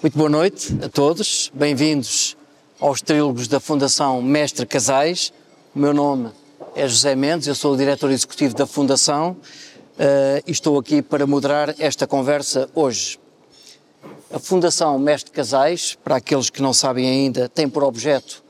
Muito boa noite a todos, bem-vindos aos trílogos da Fundação Mestre Casais. O meu nome é José Mendes, eu sou o diretor executivo da Fundação uh, e estou aqui para moderar esta conversa hoje. A Fundação Mestre Casais, para aqueles que não sabem ainda, tem por objeto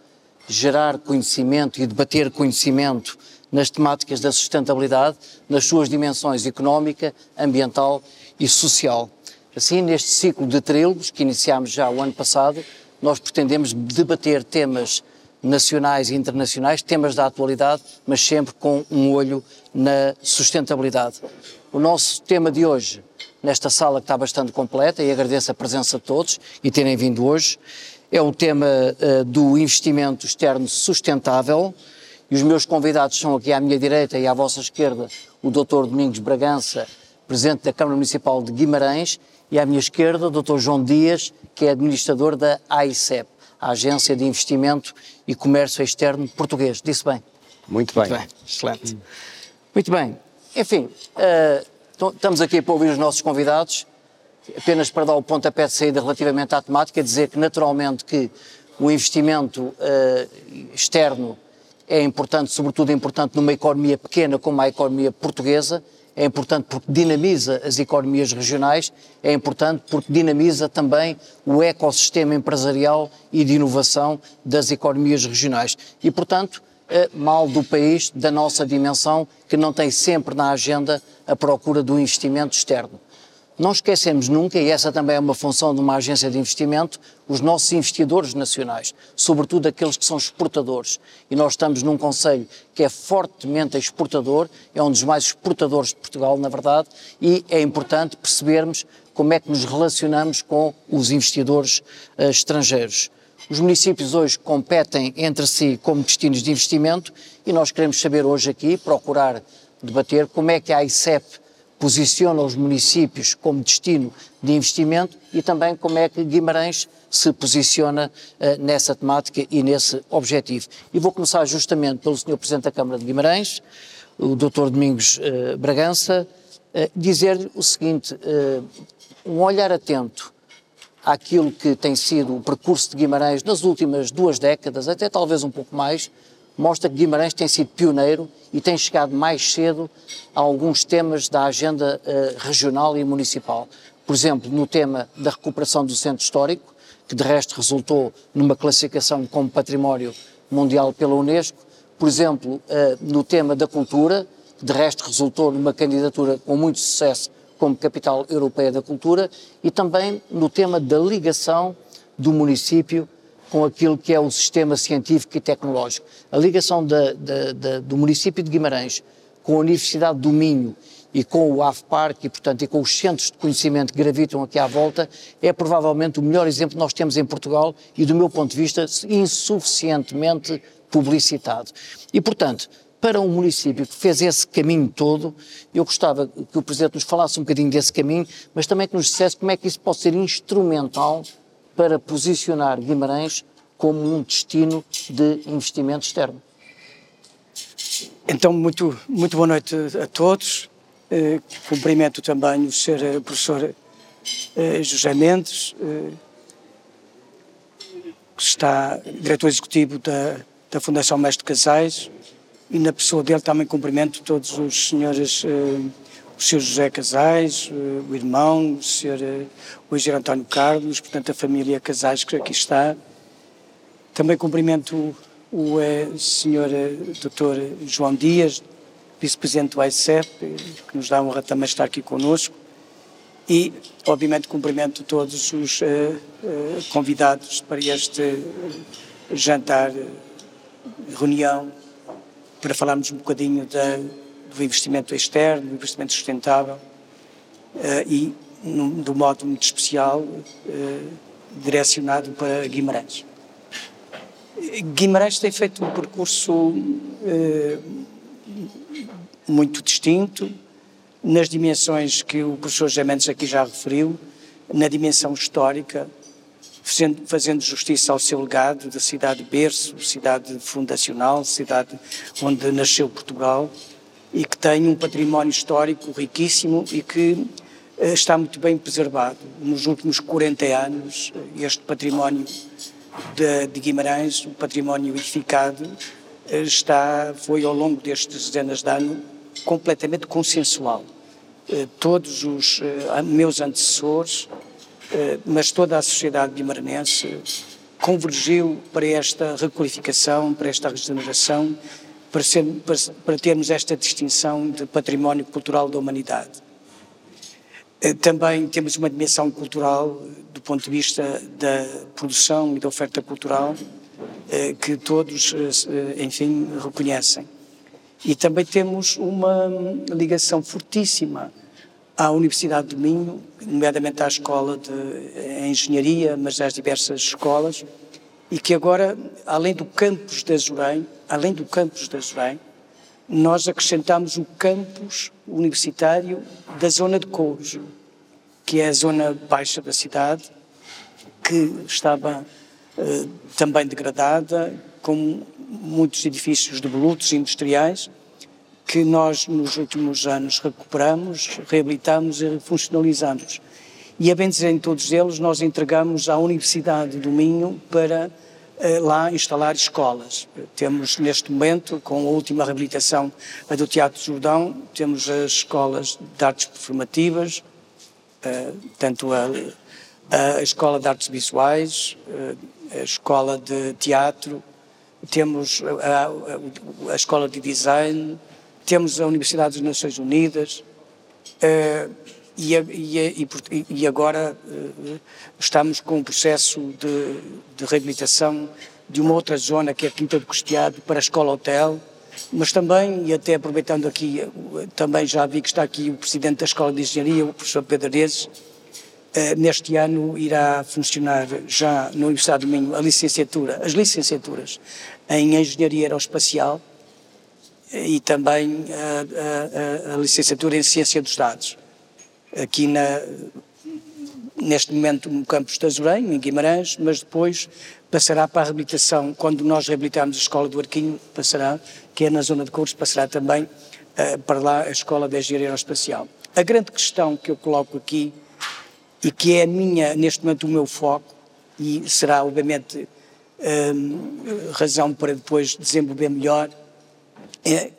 gerar conhecimento e debater conhecimento nas temáticas da sustentabilidade, nas suas dimensões económica, ambiental e social. Assim, neste ciclo de trílogos, que iniciámos já o ano passado, nós pretendemos debater temas nacionais e internacionais, temas da atualidade, mas sempre com um olho na sustentabilidade. O nosso tema de hoje, nesta sala que está bastante completa, e agradeço a presença de todos e terem vindo hoje, é o tema uh, do investimento externo sustentável. E os meus convidados são aqui à minha direita e à vossa esquerda o Dr. Domingos Bragança, Presidente da Câmara Municipal de Guimarães, e à minha esquerda o Dr. João Dias, que é administrador da AICEP, a Agência de Investimento e Comércio Externo Português. Disse bem? Muito bem. Muito bem. Excelente. Hum. Muito bem. Enfim, uh, estamos aqui para ouvir os nossos convidados, apenas para dar o pontapé de saída relativamente à temática, dizer que naturalmente que o investimento uh, externo é importante, sobretudo importante numa economia pequena como a economia portuguesa, é importante porque dinamiza as economias regionais, é importante porque dinamiza também o ecossistema empresarial e de inovação das economias regionais. E, portanto, é mal do país, da nossa dimensão, que não tem sempre na agenda a procura do investimento externo. Não esquecemos nunca, e essa também é uma função de uma agência de investimento, os nossos investidores nacionais, sobretudo aqueles que são exportadores. E nós estamos num Conselho que é fortemente exportador, é um dos mais exportadores de Portugal, na verdade, e é importante percebermos como é que nos relacionamos com os investidores uh, estrangeiros. Os municípios hoje competem entre si como destinos de investimento e nós queremos saber hoje aqui, procurar debater como é que a ICEP posiciona os municípios como destino de investimento e também como é que Guimarães se posiciona uh, nessa temática e nesse objetivo. E vou começar justamente pelo Sr. Presidente da Câmara de Guimarães, o Dr. Domingos uh, Bragança, uh, dizer-lhe o seguinte, um olhar atento àquilo que tem sido o percurso de Guimarães nas últimas duas décadas, até talvez um pouco mais, mostra que Guimarães tem sido pioneiro e tem chegado mais cedo a alguns temas da agenda uh, regional e municipal. Por exemplo, no tema da recuperação do centro histórico, que de resto resultou numa classificação como património mundial pela Unesco. Por exemplo, uh, no tema da cultura, que de resto resultou numa candidatura com muito sucesso como capital europeia da cultura, e também no tema da ligação do município com aquilo que é o sistema científico e tecnológico. A ligação da, da, da, do município de Guimarães com a Universidade do Minho e com o AFPARC e, portanto, e com os centros de conhecimento que gravitam aqui à volta, é provavelmente o melhor exemplo que nós temos em Portugal e, do meu ponto de vista, insuficientemente publicitado. E, portanto, para um município que fez esse caminho todo, eu gostava que o Presidente nos falasse um bocadinho desse caminho, mas também que nos dissesse como é que isso pode ser instrumental para posicionar Guimarães como um destino de investimento externo. Então, muito, muito boa noite a todos. Eh, cumprimento também o Sr. Eh, professor eh, José Mendes, eh, que está diretor executivo da, da Fundação Mestre Casais, e na pessoa dele também cumprimento todos os senhores o Sr. José Casais, eh, o irmão, o Sr. Eh, o António Carlos, portanto a família Casais que aqui está. Também cumprimento o, o eh, Sr. Dr. João Dias, vice-presidente do AICEP, que nos dá a honra também estar aqui conosco. E, obviamente, cumprimento todos os uh, uh, convidados para este jantar, reunião, para falarmos um bocadinho da investimento externo, investimento sustentável uh, e, num, de um modo muito especial, uh, direcionado para Guimarães. Guimarães tem feito um percurso uh, muito distinto, nas dimensões que o professor José Mendes aqui já referiu, na dimensão histórica, fazendo justiça ao seu legado da cidade berço, cidade fundacional, cidade onde nasceu Portugal, e que tem um património histórico riquíssimo e que está muito bem preservado. Nos últimos 40 anos, este património de, de Guimarães, o património edificado, está, foi ao longo destes dezenas de anos completamente consensual. Todos os meus antecessores, mas toda a sociedade guimaranense convergiu para esta requalificação, para esta regeneração, para, ser, para, para termos esta distinção de património cultural da humanidade. Eh, também temos uma dimensão cultural eh, do ponto de vista da produção e da oferta cultural eh, que todos, enfim, reconhecem. E também temos uma ligação fortíssima à Universidade do Minho, nomeadamente à Escola de Engenharia, mas às diversas escolas, e que agora, além do campus da Azurém, além do campus da Azurém, nós acrescentamos o campus universitário da zona de Couros, que é a zona baixa da cidade, que estava eh, também degradada, com muitos edifícios de volutos industriais, que nós nos últimos anos recuperamos, reabilitamos e funcionalizamos. E a bem dizer em todos eles, nós entregamos à Universidade do Minho para lá instalar escolas. Temos neste momento, com a última reabilitação do Teatro Jordão, temos as escolas de artes performativas, eh, tanto a, a Escola de Artes Visuais, eh, a Escola de Teatro, temos a, a, a Escola de Design, temos a Universidade das Nações Unidas e, e, e, e, agora uh, estamos com um processo de, de, reabilitação de uma outra zona que é a Quinta do Costeado para a Escola Hotel, mas também, e até aproveitando aqui, também já vi que está aqui o Presidente da Escola de Engenharia, o professor Pedro Arezes, uh, neste ano irá funcionar já na Universidade do Minho a licenciatura, as licenciaturas em Engenharia Aeroespacial, e também a, a, a, licenciatura em Ciência dos Dados. Aqui na, neste momento no campus de Azurém, em Guimarães, mas depois passará para a reabilitação, quando nós reabilitarmos a Escola do Arquinho, passará, que é na zona de Couros, passará também uh, para lá a Escola de Engenharia Aeroespacial. A grande questão que eu coloco aqui, e que é a minha, neste momento o meu foco, e será obviamente um, razão para depois desenvolver melhor, é,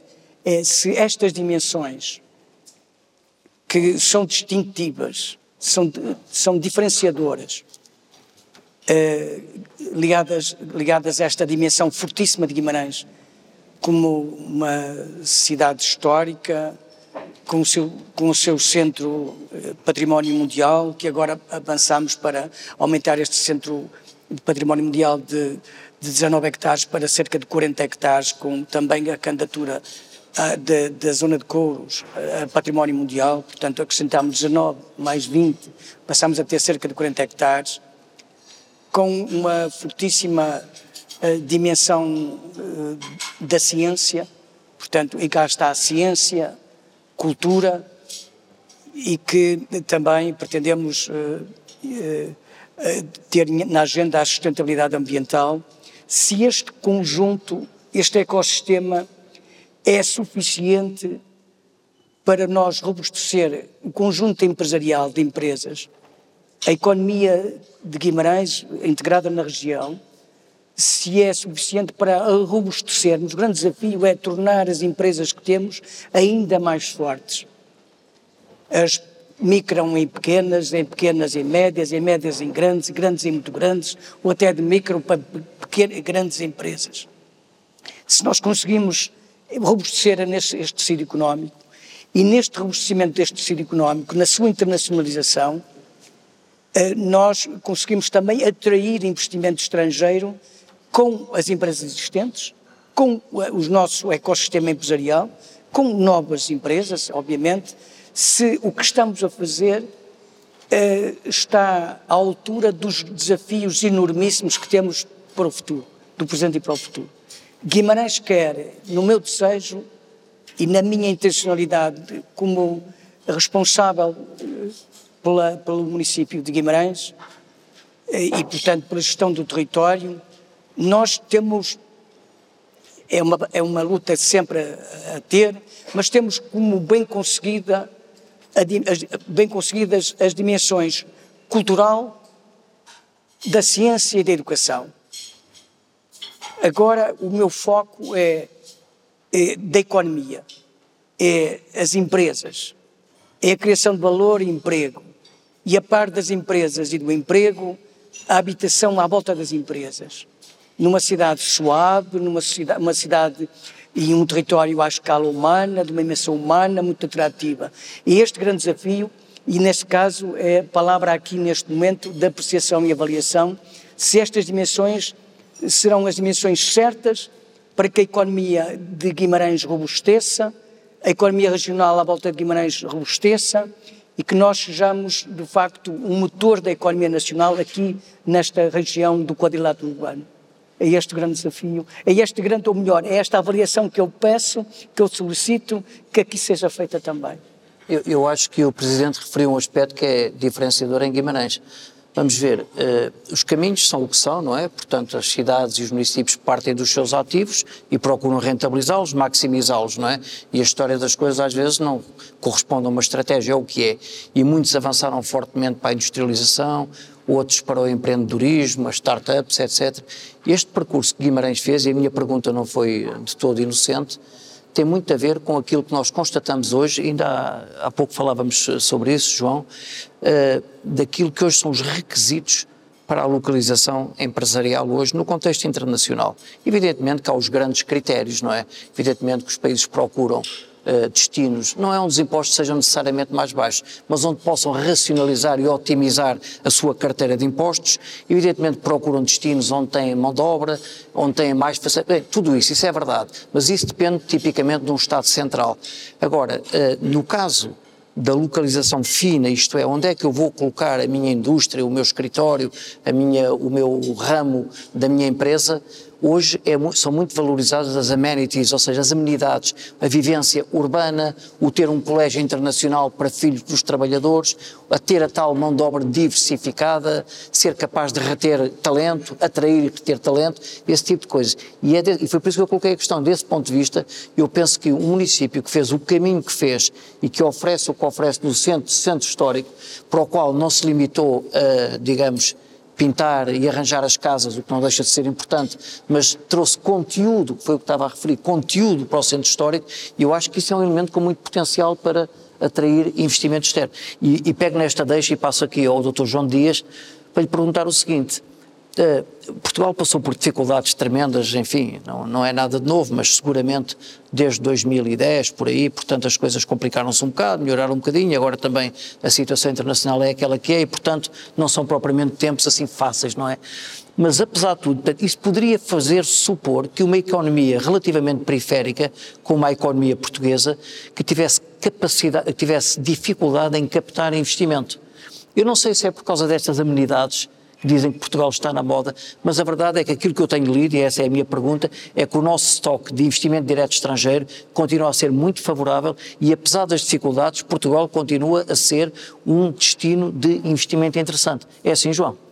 é se estas dimensões que são distintivas, são, são diferenciadoras, é, ligadas, ligadas a esta dimensão fortíssima de Guimarães, como uma cidade histórica, com o seu, com o seu centro eh, património mundial, que agora avançamos para aumentar este centro de património mundial de de 19 hectares para cerca de 40 hectares, com também a candidatura uh, da zona de Couros a património mundial, portanto acrescentámos 19 mais 20, passamos a ter cerca de 40 hectares, com uma fortíssima uh, dimensão da ciência, portanto, e cá está a ciência, cultura, e que também pretendemos ter na agenda a sustentabilidade ambiental se este conjunto, este ecossistema é suficiente para nós robustecer o conjunto empresarial de empresas, a economia de Guimarães integrada na região, se é suficiente para robustecermos. O grande desafio é tornar as empresas que temos ainda mais fortes. As micro em pequenas, em pequenas em médias, em médias em grandes, grandes em muito grandes, ou até de micro para pequenas, grandes empresas. Se nós conseguimos robustecer este, este tecido económico, e neste robustecimento deste tecido económico, na sua internacionalização, eh, nós conseguimos também atrair investimento estrangeiro com as empresas existentes, com o nosso ecossistema empresarial, com novas empresas, obviamente, se o que estamos a fazer uh, está à altura dos desafios enormíssimos que temos para o futuro, do presente e para o futuro. Guimarães quer, no meu desejo e na minha intencionalidade como responsável eh, pela, pelo município de Guimarães eh, e, portanto, pela gestão do território, nós temos é uma, é uma luta sempre a, a, ter, mas temos como bem conseguida bem conseguidas as dimensões cultural, da ciência e da educação. Agora, o meu foco é, é da economia, é as empresas, é a criação de valor e emprego. E a par das empresas e do emprego, a habitação à volta das empresas. Numa cidade suave, numa cidade, uma cidade e um território à escala humana, de uma dimensão humana muito atrativa. E este grande desafio, e neste caso é a palavra aqui neste momento da apreciação e avaliação, se estas dimensões serão as dimensões certas para que a economia de Guimarães robusteça, a economia regional à volta de Guimarães robusteça e que nós sejamos, de facto, um motor da economia nacional aqui nesta região do quadrilátero urbano é este grande desafio, é este grande, ou melhor, é esta avaliação que eu peço, que eu solicito, que aqui seja feita também. Eu, eu acho que o Presidente referiu um aspecto que é diferenciador em Guimarães. Vamos ver, uh, os caminhos são o que são, não é? Portanto, as cidades e os municípios partem dos seus ativos e procuram rentabilizá-los, maximizá-los, não é? E a história das coisas às vezes não corresponde a uma estratégia, é o que é. E muitos avançaram fortemente para a industrialização, outros para o empreendedorismo, as startups, etc. Este percurso que Guimarães fez, e a minha pergunta não foi de todo inocente, tem muito a ver com aquilo que nós constatamos hoje, ainda há, há pouco falávamos sobre isso, João, uh, daquilo que hoje são os requisitos para a localização empresarial hoje no contexto internacional. Evidentemente que há os grandes critérios, não é? Evidentemente que os países procuram uh, destinos, não é onde os impostos sejam necessariamente mais baixos, mas onde possam racionalizar e otimizar a sua carteira de impostos. Evidentemente procuram destinos onde têm mão de obra, onde têm mais facilidade. Tudo isso, isso é verdade, mas isso depende tipicamente de um Estado central. Agora, uh, no caso da localização fina, isto é, onde é que eu vou colocar a minha indústria, o meu escritório, a minha, o meu ramo da minha empresa, hoje é, são muito valorizadas as amenities, ou seja, as amenidades, a vivência urbana, o ter um colégio internacional para filhos dos trabalhadores, a ter a tal mão de obra diversificada, ser capaz de reter talento, atrair e reter talento, esse tipo de coisas. E, é e foi por isso que eu coloquei a questão. Desse ponto de vista, eu penso que um município que fez o caminho que fez e que oferece o que oferece no centro, centro histórico, para o qual não se limitou a, digamos, pintar e arranjar as casas, o que não deixa de ser importante, mas trouxe conteúdo, foi o que estava a referir, conteúdo para o centro histórico, e eu acho que isso é um elemento com muito potencial para atrair investimento externo. E, e pego nesta deixa e passo aqui ao Dr. João Dias para lhe perguntar o seguinte: Portugal passou por dificuldades tremendas, enfim, não, não é nada de novo, mas seguramente desde 2010, por aí, portanto as coisas complicaram-se um bocado, melhoraram um bocadinho, agora também a situação internacional é aquela que é e, portanto, não são propriamente tempos assim fáceis, não é? Mas, apesar de tudo, isso poderia fazer supor que uma economia relativamente periférica, como a economia portuguesa, que tivesse capacidade, tivesse dificuldade em captar investimento. Eu não sei se é por causa destas amenidades dizem que Portugal está na moda, mas a verdade é que aquilo que eu tenho lido, e essa é a minha pergunta, é que o nosso estoque de investimento direto estrangeiro continua a ser muito favorável e, apesar das dificuldades, Portugal continua a ser um destino de investimento interessante. É assim, João?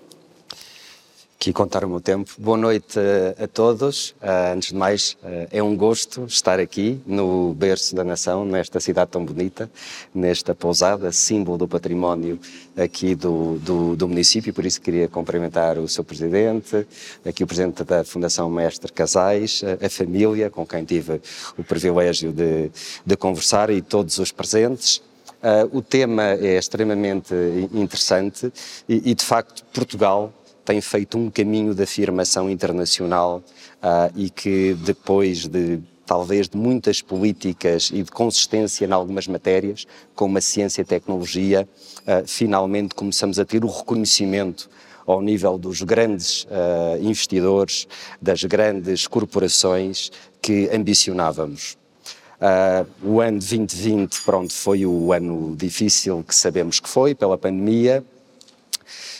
Aqui contar o meu tempo. Boa noite a, a todos. Uh, antes de mais, uh, é um gosto estar aqui no berço da nação, nesta cidade tão bonita, nesta pousada, símbolo do património aqui do, do, do município. Por isso queria cumprimentar o seu presidente, aqui o presidente da Fundação Mestre Casais, a família com quem tive o privilégio de, de conversar e todos os presentes. Uh, o tema é extremamente interessante e, e, de facto, Portugal tem feito um caminho de afirmação internacional uh, e que depois de talvez de muitas políticas e de consistência em algumas matérias, como a ciência e tecnologia, uh, finalmente começamos a ter o reconhecimento ao nível dos grandes uh, investidores, das grandes corporações que ambicionávamos. Uh, o ano 2020, pronto, foi o ano difícil que sabemos que foi pela pandemia,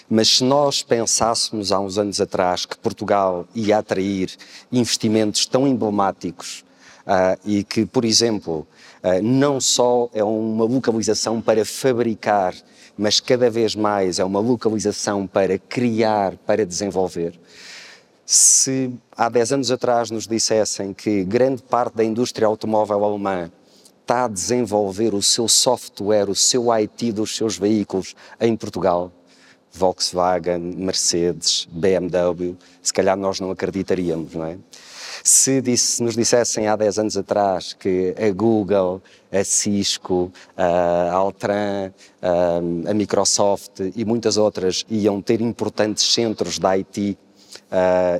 mas se nós pensássemos há uns anos atrás que Portugal ia atrair investimentos tão emblemáticos uh, e que, por exemplo, uh, não só é uma localização para fabricar, mas cada vez mais é uma localização para criar, para desenvolver. Se há 10 anos atrás nos dissessem que grande parte da indústria automóvel alemã está a desenvolver o seu software, o seu IT dos seus veículos em Portugal, Volkswagen, Mercedes, BMW, se calhar nós não acreditaríamos, não é? Se, disse, nos dissessem há 10 anos atrás que a Google, a Cisco, a Altran, a Microsoft e muitas outras iam ter importantes centros de IT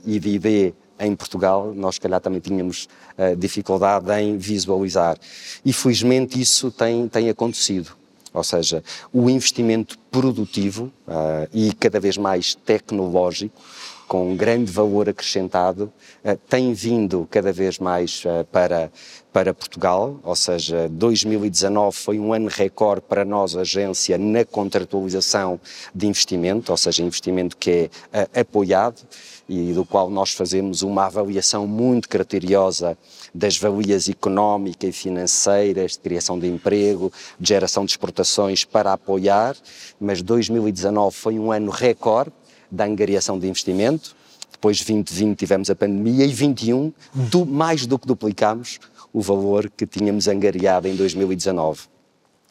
e de ID em Portugal, nós se calhar também tínhamos uh, dificuldade em visualizar. E felizmente isso tem, tem acontecido. Ou seja, o investimento produtivo uh, e cada vez mais tecnológico, com grande valor acrescentado, uh, tem vindo cada vez mais para, para Portugal, ou seja, 2019 foi um ano recorde para nós, agência, na contratualização de investimento, ou seja, investimento que é apoiado e do qual nós fazemos uma avaliação muito criteriosa das valias económicas e financeiras, de criação de emprego, de geração de exportações para apoiar, mas 2019 foi um ano recorde da angariação de investimento, depois de 2020 tivemos a pandemia e 21 do, mais do que duplicamos o valor que tínhamos angariado em 2019.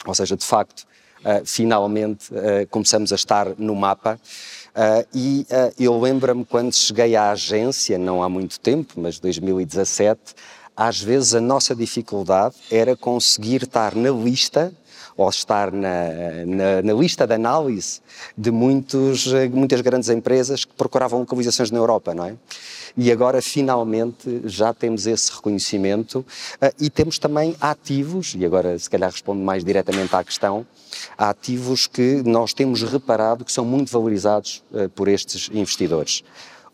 Ou seja, de facto, uh, finalmente uh, começamos a estar no mapa Uh, e uh, eu lembro-me quando cheguei à agência, não há muito tempo, mas 2017, às vezes a nossa dificuldade era conseguir estar na lista ou estar na, na, na, lista de análise de muitos, muitas grandes empresas que procuravam localizações na Europa, não é? E agora, finalmente, já temos esse reconhecimento uh, e temos também ativos, e agora se calhar respondo mais diretamente à questão, ativos que nós temos reparado que são muito valorizados uh, por estes investidores.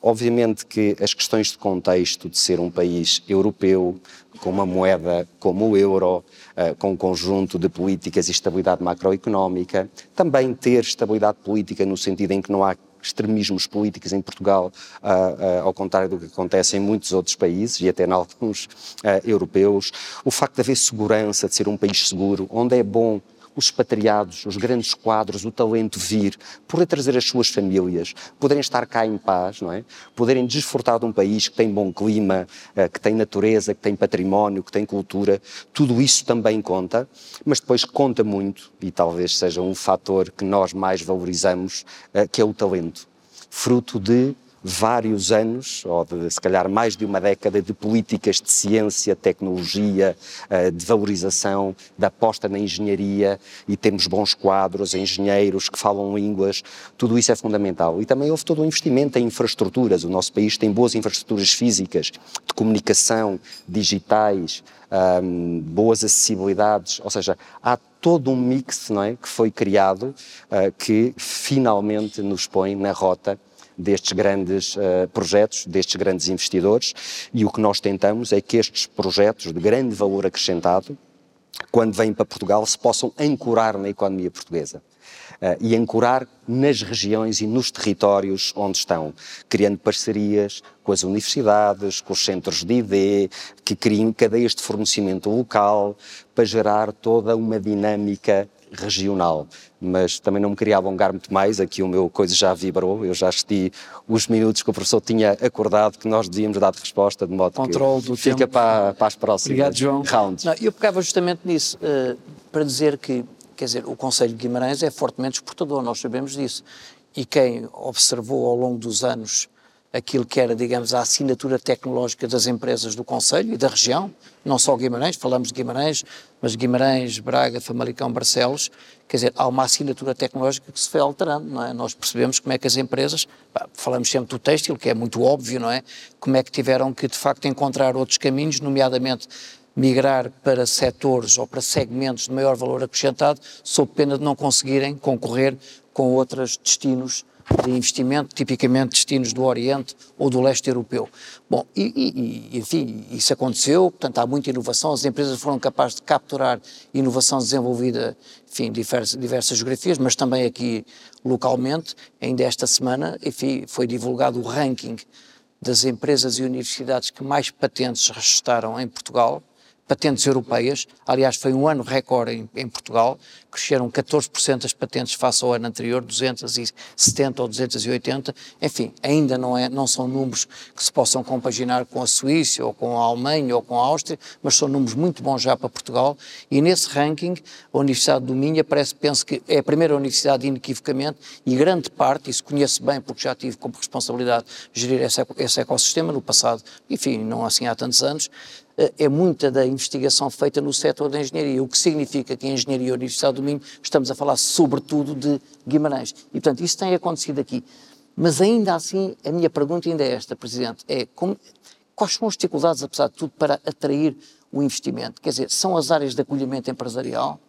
Obviamente que as questões de contexto de ser um país europeu, com uma moeda como o euro, uh, com um conjunto de políticas e estabilidade macroeconómica, também ter estabilidade política no sentido em que não há extremismos políticos em Portugal, uh, uh, ao contrário do que acontece em muitos outros países e até em alguns europeus. O facto de haver segurança, de ser um país seguro, onde é bom os expatriados, os grandes quadros, o talento vir, poder trazer as suas famílias, poderem estar cá em paz, não é? Poderem desfrutar de um país que tem bom clima, eh, que tem natureza, que tem património, que tem cultura, tudo isso também conta, mas depois conta muito, e talvez seja um fator que nós mais valorizamos, eh, que é o talento. Fruto de vários anos, ou de, se calhar mais de uma década, de políticas de ciência, tecnologia, eh, de valorização, da aposta na engenharia, e temos bons quadros, engenheiros que falam línguas, tudo isso é fundamental. E também houve todo um investimento em infraestruturas. O nosso país tem boas infraestruturas físicas, de comunicação, digitais, um, boas acessibilidades, ou seja, há todo um mix não é, que foi criado uh, que finalmente nos põe na rota destes grandes uh, projetos, destes grandes investidores, e o que nós tentamos é que estes projetos de grande valor acrescentado, quando vêm para Portugal, se possam ancorar na economia portuguesa. Uh, e ancorar nas regiões e nos territórios onde estão, criando parcerias com as universidades, com os centros de ID, que criem cadeias de fornecimento local para gerar toda uma dinâmica regional. Mas também não me queria alongar muito mais, aqui o meu coisa já vibrou, eu já assisti os minutos que o professor tinha acordado que nós devíamos dar de resposta, de modo Controle que do fica tempo. Para, para as próximas Obrigado, João. rounds. Não, eu pegava justamente nisso, uh, para dizer que, quer dizer, o Conselho de Guimarães é fortemente exportador, nós sabemos disso. E quem observou ao longo dos anos aquilo que era, digamos, a assinatura tecnológica das empresas do Conselho e da região, não só Guimarães, falamos de Guimarães, mas Guimarães, Braga, Famalicão, Barcelos, quer dizer, há uma assinatura tecnológica que se foi alterando, não é? Nós percebemos como é que as empresas, falamos sempre do têxtil, que é muito óbvio, não é? Como é que tiveram que, de facto, encontrar outros caminhos, nomeadamente migrar para setores ou para segmentos de maior valor acrescentado, sob pena de não conseguirem concorrer com outros destinos de investimento, tipicamente destinos do Oriente ou do leste europeu. Bom, e, e, enfim, isso aconteceu, portanto há muita inovação, as empresas foram capazes de capturar inovação desenvolvida, enfim, em diversas, diversas geografias, mas também aqui localmente. Ainda esta semana, enfim, foi divulgado o ranking das empresas e universidades que mais patentes registaram em Portugal, patentes europeias. Aliás, foi um ano recorde em, em Portugal, cresceram 14% as patentes face ao ano anterior, 270 ou 280. Enfim, ainda não, é, não são números que se possam compaginar com a Suíça ou com a Alemanha ou com a Áustria, mas são números muito bons já para Portugal. E nesse ranking, a Universidade do Minho parece, penso que é a primeira universidade inequivocamente e grande parte, isso conheço bem porque já tive como responsabilidade gerir esse, esse ecossistema no passado, enfim, não assim há tantos anos, é muita da investigação feita no setor da engenharia, o que significa que em engenharia Universidade do Minho estamos a falar sobretudo de Guimarães. E, portanto, isso tem acontecido aqui. Mas ainda assim, a minha pergunta ainda é esta, Presidente, é como, quais são as dificuldades, apesar de tudo, para atrair o investimento? Quer dizer, são as áreas de acolhimento empresarial?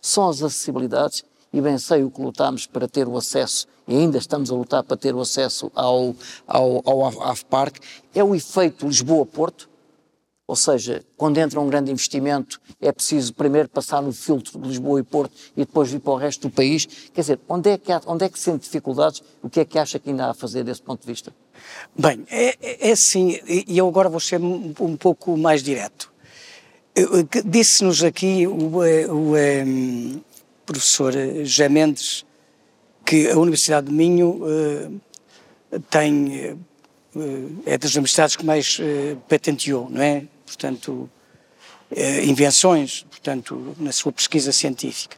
São as acessibilidades? E bem sei o que lutamos para ter o acesso, e ainda estamos a lutar para ter o acesso ao, ao, ao AFPARC, é o efeito Lisboa-Porto, ou seja, quando entra um grande investimento, é preciso primeiro passar no filtro de Lisboa e Porto e depois vir para o resto do país. Quer dizer, onde é que, há, onde é que sente dificuldades? O que é que acha que ainda há a fazer desse ponto de vista? Bem, é, é assim, e eu agora vou ser um, um pouco mais direto. Disse-nos aqui o, o, o professor José Mendes que a Universidade de Minho uh, tem, uh, é das universidades que mais uh, patenteou, não é? Portanto, eh, invenções, portanto, na sua pesquisa científica.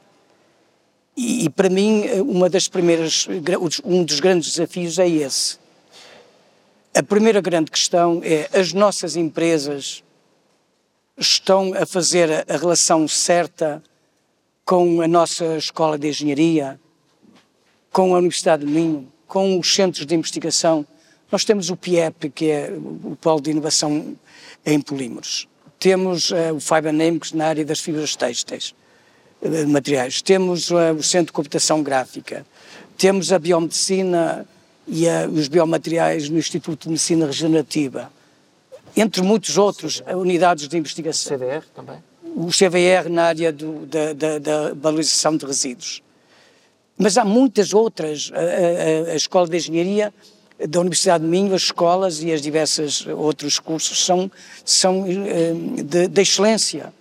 E, e, para mim, eh, uma das primeiras, um dos grandes desafios é esse. A primeira grande questão é as nossas empresas estão a fazer a, relação certa com a nossa escola de engenharia, com a Universidade de Minho, com os centros de investigação. Nós temos o PIEP, que é o Polo de Inovação em polímeros. Temos uh, o Fiber Namex na área das fibras têxteis, uh, materiais. Temos uh, o Centro de Computação Gráfica. Temos a biomedicina e os biomateriais no Instituto de Medicina Regenerativa. Entre muitos outros unidades de investigação. O CVR também? O CVR na área do, da, da, da valorização de resíduos. Mas há muitas outras. A, a, a Escola de Engenharia da Universidade de Minho, as escolas e as diversas outros cursos são, são eh, de, de excelência.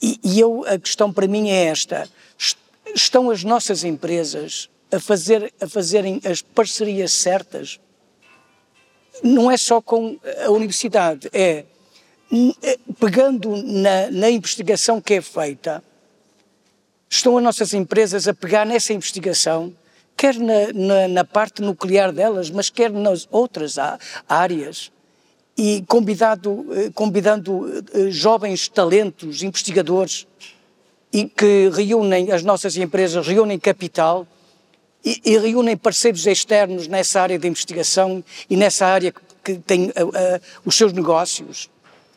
E, e, eu, a questão para mim é esta, estão as nossas empresas a, fazer, a fazerem as parcerias certas? Não é só com a universidade, é, é pegando na, na investigação que é feita, estão as nossas empresas a pegar nessa investigação quer na, na, na, parte nuclear delas, mas quer nas outras áreas. E convidado, eh, convidando eh, jovens talentos, investigadores, e que reúnem, as nossas empresas reúnem capital e, e reúnem parceiros externos nessa área de investigação e nessa área que tem uh, uh, os seus negócios.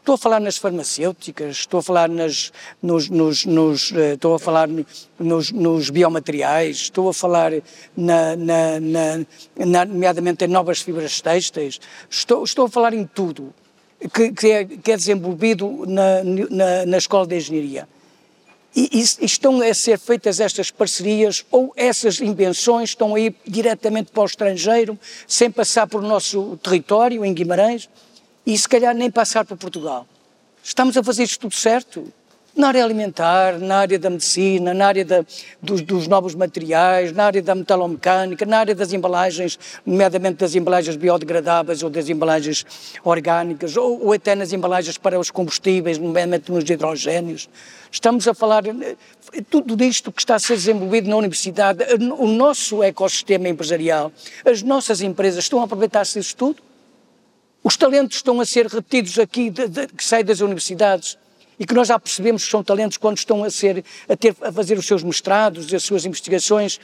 Estou a falar nas farmacêuticas, estou a falar nas, nos, nos, nos uh, estou a falar nos, nos, biomateriais, estou a falar na, na, na, na, nomeadamente em novas fibras têxteis, estou, estou a falar em tudo que, que, é, que é, desenvolvido na, na, na Escola de Engenharia. E, e, estão a ser feitas estas parcerias ou essas invenções estão a ir diretamente para o estrangeiro, sem passar por nosso território, em Guimarães, e se calhar nem passar para Portugal. Estamos a fazer isto tudo certo? Na área alimentar, na área da medicina, na área da, dos, dos, novos materiais, na área da metalomecânica, na área das embalagens, nomeadamente das embalagens biodegradáveis ou das embalagens orgânicas, ou, ou até nas embalagens para os combustíveis, nomeadamente nos hidrogénios. Estamos a falar tudo isto que está a ser desenvolvido na universidade, o nosso ecossistema empresarial, as nossas empresas estão a aproveitar-se disso tudo? Os talentos estão a ser retidos aqui, de, de, que saem das universidades e que nós já percebemos que são talentos quando estão a, ser, a, ter, a fazer os seus mestrados as suas investigações,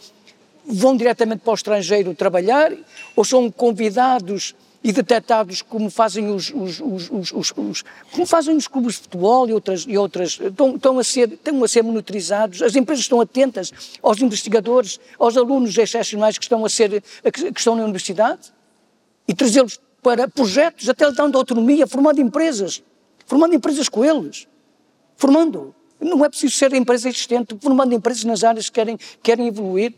vão diretamente para o estrangeiro trabalhar ou são convidados e detectados como fazem os, os, os, os, como fazem os clubes de futebol e outras, e outras estão, estão, a ser, estão a ser monitorizados, as empresas estão atentas aos investigadores, aos alunos excepcionais que estão a ser, que estão na universidade e trazê-los para projetos, até lhe dando autonomia, formando empresas, formando empresas com eles, formando. Não é preciso ser empresa existente, formando empresas nas áreas que querem, querem evoluir.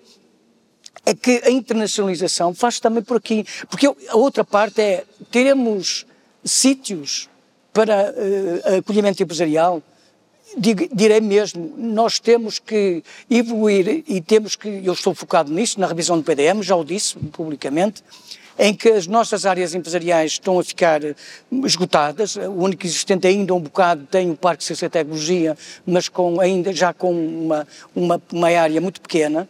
É que a internacionalização faz também por aqui, porque a outra parte é, teremos sítios para uh, acolhimento empresarial, direi mesmo, nós temos que evoluir e temos que, eu estou focado nisso, na revisão do PDM, já o disse publicamente, em que as nossas áreas empresariais estão a ficar esgotadas. O único existente ainda um bocado tem o Parque de Ciência e Tecnologia, mas com, ainda já com uma, uma, uma área muito pequena.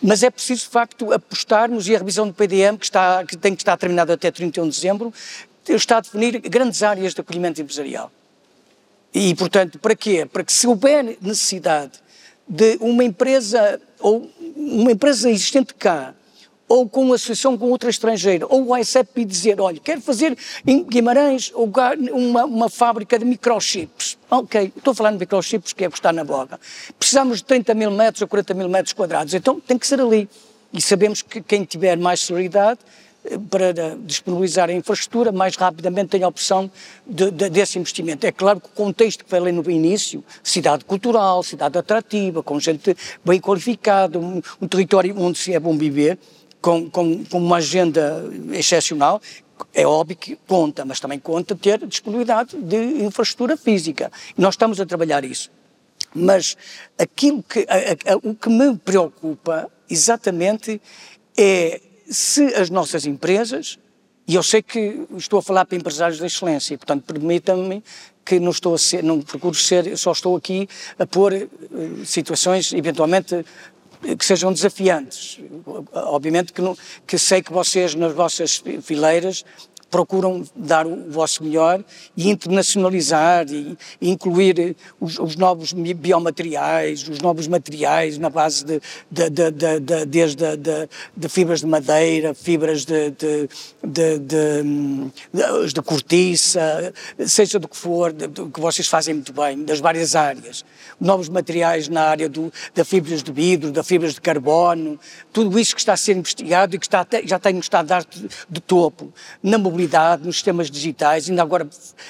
Mas é preciso, de facto, apostarmos e a revisão do PDM, que, está, que tem que estar terminada até 31 de dezembro, está a definir grandes áreas de acolhimento empresarial. E, portanto, para quê? Para que se houver necessidade de uma empresa ou uma empresa existente cá ou com uma associação com outra estrangeira, ou o ICEP dizer, olha, quero fazer em Guimarães uma, uma fábrica de microchips. Ok, estou falar de microchips que é o que está na boga. Precisamos de 30 mil metros ou 40 mil metros quadrados, então tem que ser ali. E sabemos que quem tiver mais celeridade eh, para disponibilizar a infraestrutura, mais rapidamente tem a opção de, de, desse investimento. É claro que o contexto que falei no início, cidade cultural, cidade atrativa, com gente bem qualificada, um, um território onde se é bom viver, com, com, com uma agenda excepcional, é óbvio que conta, mas também conta ter disponibilidade de infraestrutura física. Nós estamos a trabalhar isso. Mas aquilo que, a, a, o que me preocupa exatamente é se as nossas empresas, e eu sei que estou a falar para empresários da excelência, portanto permitam-me que não estou a ser, não procuro ser, só estou aqui a pôr uh, situações eventualmente que sejam desafiantes. Obviamente que, não, que sei que vocês nas vossas fileiras procuram dar o vosso melhor e internacionalizar e, incluir os, os, novos biomateriais, os novos materiais na base de, de, de, de desde de, fibras de madeira, fibras de, de, de, de cortiça, seja do que for, que vocês fazem muito bem, das várias áreas. Novos materiais na área do, da fibras de vidro, da fibras de carbono, tudo isso que está a ser investigado e que está, já tem um estado de arte de topo. Na mobilidade mobilidade, nos sistemas digitais. Ainda agora,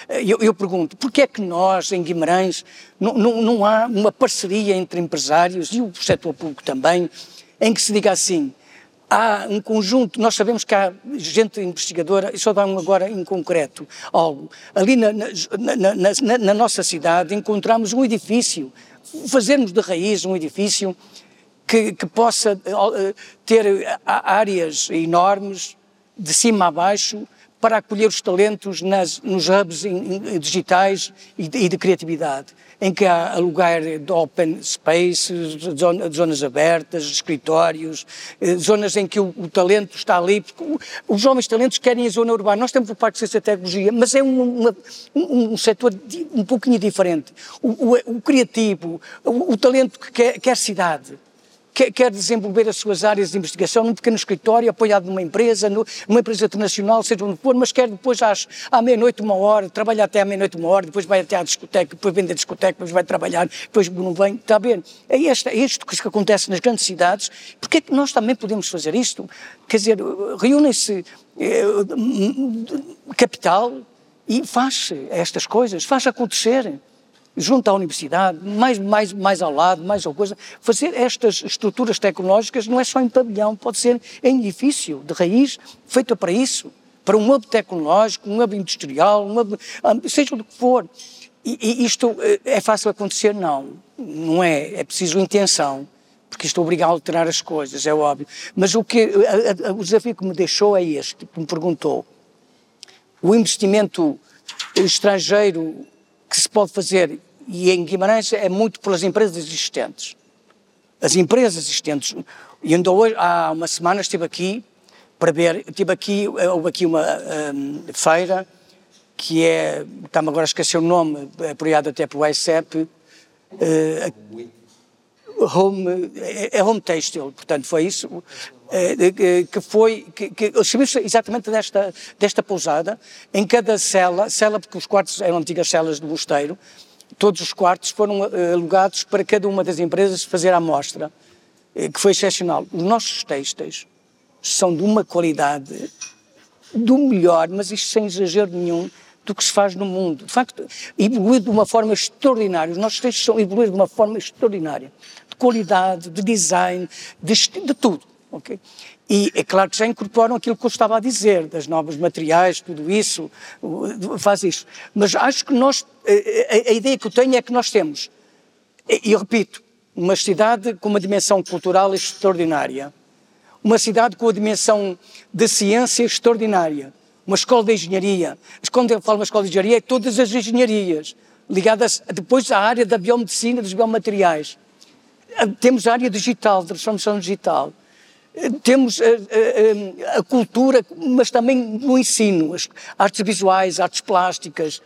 eu, eu pergunto, porquê é que nós, em Guimarães, não, não, não há uma parceria entre empresários e o setor público também, em que se diga assim, há um conjunto, nós sabemos que há gente investigadora, e só dá um agora em concreto algo. Ali na, na, na, na, nossa cidade encontramos um edifício, fazermos de raiz um edifício que, que possa uh, ter áreas enormes, de cima a baixo, para acolher os talentos nas, nos hubs digitais e de, e de, criatividade, em que há lugar de open space, de zonas abertas, escritórios, eh, zonas em que o, o talento está ali, porque o, os jovens talentos querem a zona urbana. Nós temos o Parque de Ciência e Tecnologia, mas é um, uma, um, um setor um pouquinho diferente. O, o criativo, o, talento que quer, quer cidade, quer, desenvolver as suas áreas de investigação num pequeno escritório apoiado numa empresa, numa empresa internacional, seja onde for, mas quer depois às, à meia-noite, uma hora, trabalhar até à meia-noite, uma hora, depois vai até à discoteca, depois vende a discoteca, depois vai trabalhar, depois não vem, está a ver? É, esta, é isto que acontece nas grandes cidades, porque é que nós também podemos fazer isto? Quer dizer, reúnem-se eh, capital e faz estas coisas, faz acontecer junto à universidade, mais, mais, mais ao lado, mais ao coisa. Fazer estas estruturas tecnológicas não é só em pavilhão, pode ser em edifício, de raiz, feito para isso, para um hub tecnológico, um hub industrial, um hub, ah, seja o que for. E, e isto eh, é fácil acontecer? Não, não é. É preciso intenção porque isto obriga a alterar as coisas, é óbvio. Mas o, que, a, a, o desafio que me deixou é este, que me perguntou. O investimento estrangeiro que se pode fazer e em Guimarães é muito pelas empresas existentes. As empresas existentes. E ainda hoje, há uma semana, estive aqui para ver, estive aqui, houve aqui uma um, feira que é, está-me agora a esquecer o nome, é apoiado até pelo ICEP, uh, Home, é, Home Textile, portanto foi isso, que foi, que, que exatamente desta, desta pousada, em cada cela, cela porque os quartos eram antigas celas do mosteiro, todos os quartos foram uh, alugados para cada uma das empresas fazer a amostra, uh, que foi excepcional. Os nossos textos são de uma qualidade do melhor, mas isto sem exagero nenhum, do que se faz no mundo. De facto, evoluído de uma forma extraordinária. Os nossos textos são evoluídos de uma forma extraordinária. De qualidade, de design, de, de tudo. ok? E é claro que já incorporam aquilo que eu estava a dizer, das novos materiais, tudo isso, faz isso. Mas acho que nós, a, a ideia que eu tenho é que nós temos, e eu repito, uma cidade com uma dimensão cultural extraordinária, uma cidade com a dimensão de ciência extraordinária, uma escola de engenharia. Quando eu falo uma escola de engenharia, é todas as engenharias, ligadas depois à área da biomedicina, dos biomateriais. Temos a área digital, transformação digital temos a, eh, a, eh, eh, a, cultura, mas também no ensino, as artes visuais, artes plásticas,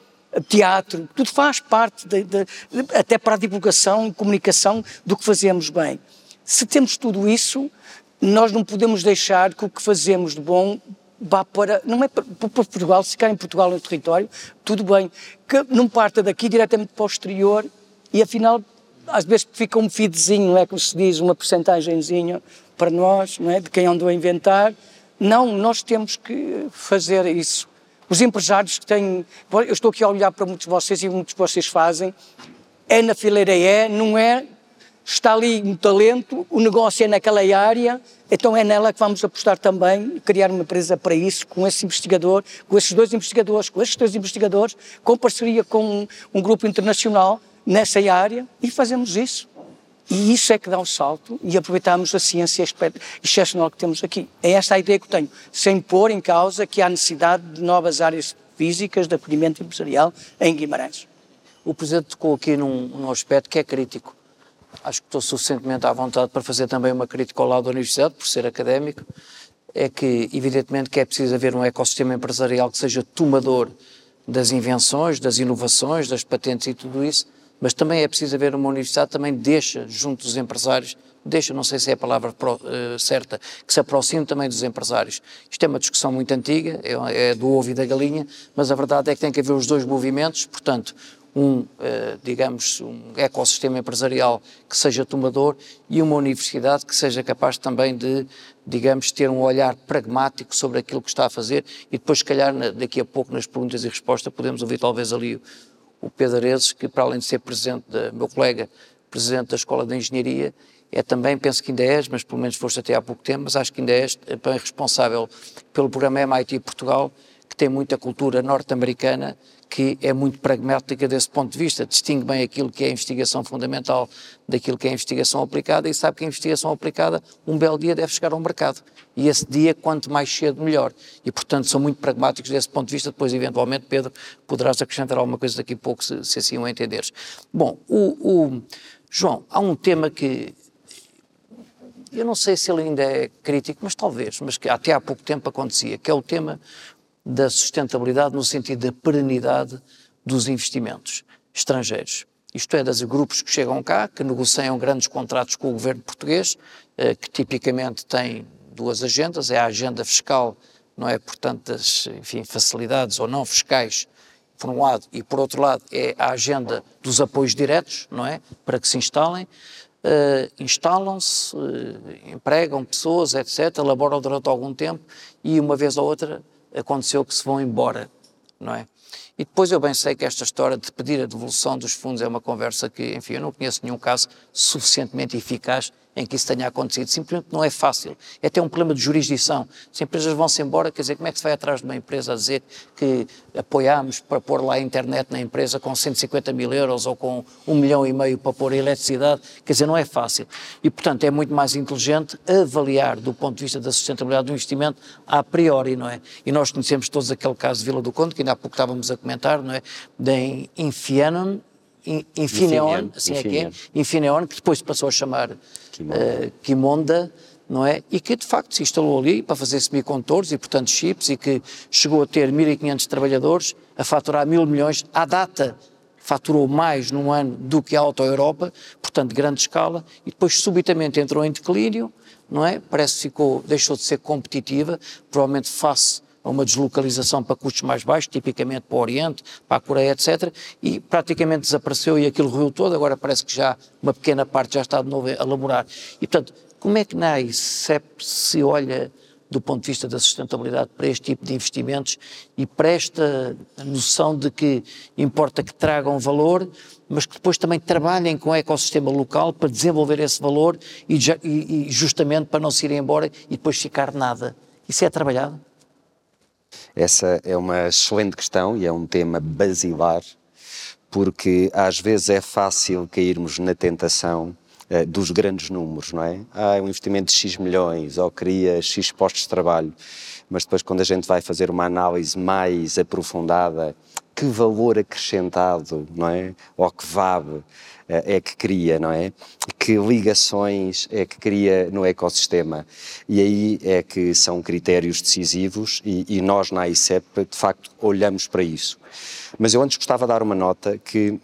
teatro, tudo faz parte, de, de, até para a divulgação e comunicação do que fazemos bem. Se temos tudo isso, nós não podemos deixar que o que fazemos de bom vá para, não é para, para Portugal, se ficar em Portugal no território, tudo bem, que não parta daqui diretamente para o exterior e afinal às vezes fica um feedzinho, não é como se diz, uma porcentagemzinha para nós, não é? de quem andou a inventar. Não, nós temos que fazer isso. Os empresários que têm. Eu estou aqui a olhar para muitos de vocês e muitos de vocês fazem. É na fileira, é, não é? Está ali um talento, o negócio é naquela área, então é nela que vamos apostar também, criar uma empresa para isso, com esse investigador, com esses dois investigadores, com esses três investigadores, com parceria com um, um grupo internacional nessa área e fazemos isso. E isso é que dá o salto e aproveitamos a ciência excepcional que temos aqui. É esta a ideia que eu tenho, sem pôr em causa que há necessidade de novas áreas físicas de acolhimento empresarial em Guimarães. O Presidente tocou aqui num, num aspecto que é crítico. Acho que estou suficientemente à vontade para fazer também uma crítica ao lado da Universidade, por ser académico. É que, evidentemente, que é preciso haver um ecossistema empresarial que seja tomador das invenções, das inovações, das patentes e tudo isso, mas também é preciso haver uma universidade que também deixa junto dos empresários, deixa, não sei se é a palavra pro, uh, certa, que se aproxime também dos empresários. Isto é uma discussão muito antiga, é, é, do ovo e da galinha, mas a verdade é que tem que haver os dois movimentos, portanto, um, uh, digamos, um ecossistema empresarial que seja tomador e uma universidade que seja capaz também de, digamos, ter um olhar pragmático sobre aquilo que está a fazer e depois, se calhar, daqui a pouco, nas perguntas e respostas, podemos ouvir talvez ali o Pedro que para além de ser presidente, de, meu colega, presidente da Escola de Engenharia, é também, penso que ainda és, mas pelo menos foste até há pouco tempo, mas acho que ainda és bem responsável pelo programa MIT Portugal, que tem muita cultura norte-americana, que é muito pragmática desse ponto de vista, distingue bem aquilo que é investigação fundamental daquilo que é investigação aplicada e sabe que a investigação aplicada, um belo dia, deve chegar ao mercado. E esse dia, quanto mais cedo, melhor. E, portanto, são muito pragmáticos desse ponto de vista. Depois, eventualmente, Pedro, poderás acrescentar alguma coisa daqui a pouco, se, se assim o entenderes. Bom, o, o, João, há um tema que eu não sei se ele ainda é crítico, mas talvez, mas que até há pouco tempo acontecia, que é o tema da sustentabilidade no sentido da perenidade dos investimentos estrangeiros. Isto é, dos grupos que chegam cá, que negociam grandes contratos com o governo português, eh, que tipicamente têm duas agendas, é a agenda fiscal, não é, portanto, das enfim, facilidades ou não fiscais, por um lado, e por outro lado é a agenda dos apoios diretos, não é, para que se instalem, uh, instalam-se, uh, empregam pessoas, etc., elaboram durante algum tempo e uma vez ou outra aconteceu que se vão embora, não é? E depois eu bem sei que esta história de pedir a devolução dos fundos é uma conversa que, enfim, eu não conheço nenhum caso suficientemente eficaz em que isso tenha acontecido. Simplesmente não é fácil. É até um problema de jurisdição. Se empresas vão-se embora, quer dizer, como é que se vai atrás de uma empresa a dizer que apoiámos para pôr lá a internet na empresa com 150 mil euros ou com um milhão e meio para pôr a eletricidade? Quer dizer, não é fácil. E, portanto, é muito mais inteligente avaliar do ponto de vista da sustentabilidade do investimento a priori, não é? E nós conhecemos todos aquele caso de Vila do Conde, que ainda há pouco estávamos a comentar, não é? Da Infianon, Infineon, assim é que é, Infineon, que depois passou a chamar. Uh, não é? E que de facto se instalou ali para fazer semicondutores e portanto chips e que chegou a ter 1.500 trabalhadores, a faturar mil milhões, à data faturou mais num ano do que a Auto Europa, portanto de grande escala, e depois subitamente entrou em declínio, não é? Parece que ficou, deixou de ser competitiva, provavelmente face uma deslocalização para custos mais baixos, tipicamente para o Oriente, para a Coreia, etc., e praticamente desapareceu e aquilo ruiu todo, agora parece que já uma pequena parte já está de novo a elaborar. E, portanto, como é que na ICEP se olha do ponto de vista da sustentabilidade para este tipo de investimentos e para esta noção de que importa que tragam valor, mas que depois também trabalhem com o ecossistema local para desenvolver esse valor e, e, e justamente para não se ir embora e depois ficar nada. Isso é trabalhado? Essa é uma excelente questão e é um tema basilar, porque às vezes é fácil cairmos na tentação uh, dos grandes números, não é? Ah, um investimento de X milhões ou cria X postos de trabalho, mas depois quando a gente vai fazer uma análise mais aprofundada, que valor acrescentado, não é? Ou que VAB é que cria, não é? Que ligações é que cria no ecossistema. E aí é que são critérios decisivos e, e nós na ICEP, de facto, olhamos para isso. Mas eu antes gostava de dar uma nota que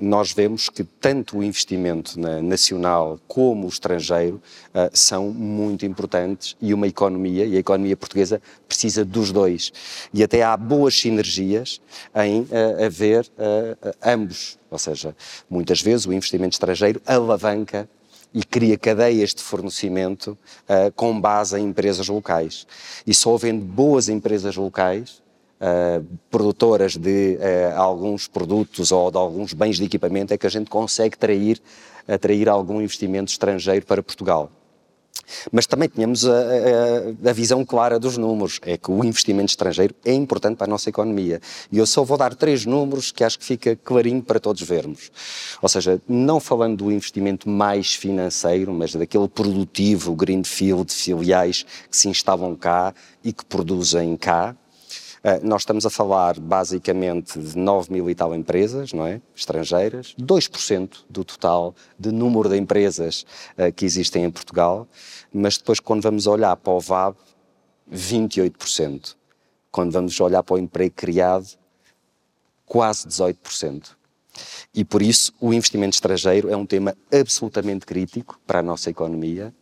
nós vemos que tanto o investimento nacional como o estrangeiro uh, são muito importantes e uma economia, e a economia portuguesa precisa dos dois. E até há boas sinergias em uh, haver uh, ambos. Ou seja, muitas vezes o investimento estrangeiro alavanca e cria cadeias de fornecimento com base em empresas locais. E só havendo boas empresas locais, uh, produtoras de uh, alguns produtos ou de alguns bens de equipamento, é que a gente consegue atrair, atrair algum investimento estrangeiro para Portugal. Mas também tínhamos a, a, a, visão clara dos números, é que o investimento estrangeiro é importante para a nossa economia. E eu só vou dar três números que acho que fica clarinho para todos vermos. Ou seja, não falando do investimento mais financeiro, mas daquele produtivo, greenfield, filiais que se instalam cá e que produzem cá, nós estamos a falar basicamente de 9 mil e tal empresas, não é? Estrangeiras, 2% do total de número de empresas uh, que existem em Portugal, mas depois quando vamos olhar para o VAB, 28%. Quando vamos olhar para o emprego criado, quase 18%. E por isso o investimento estrangeiro é um tema absolutamente crítico para a nossa economia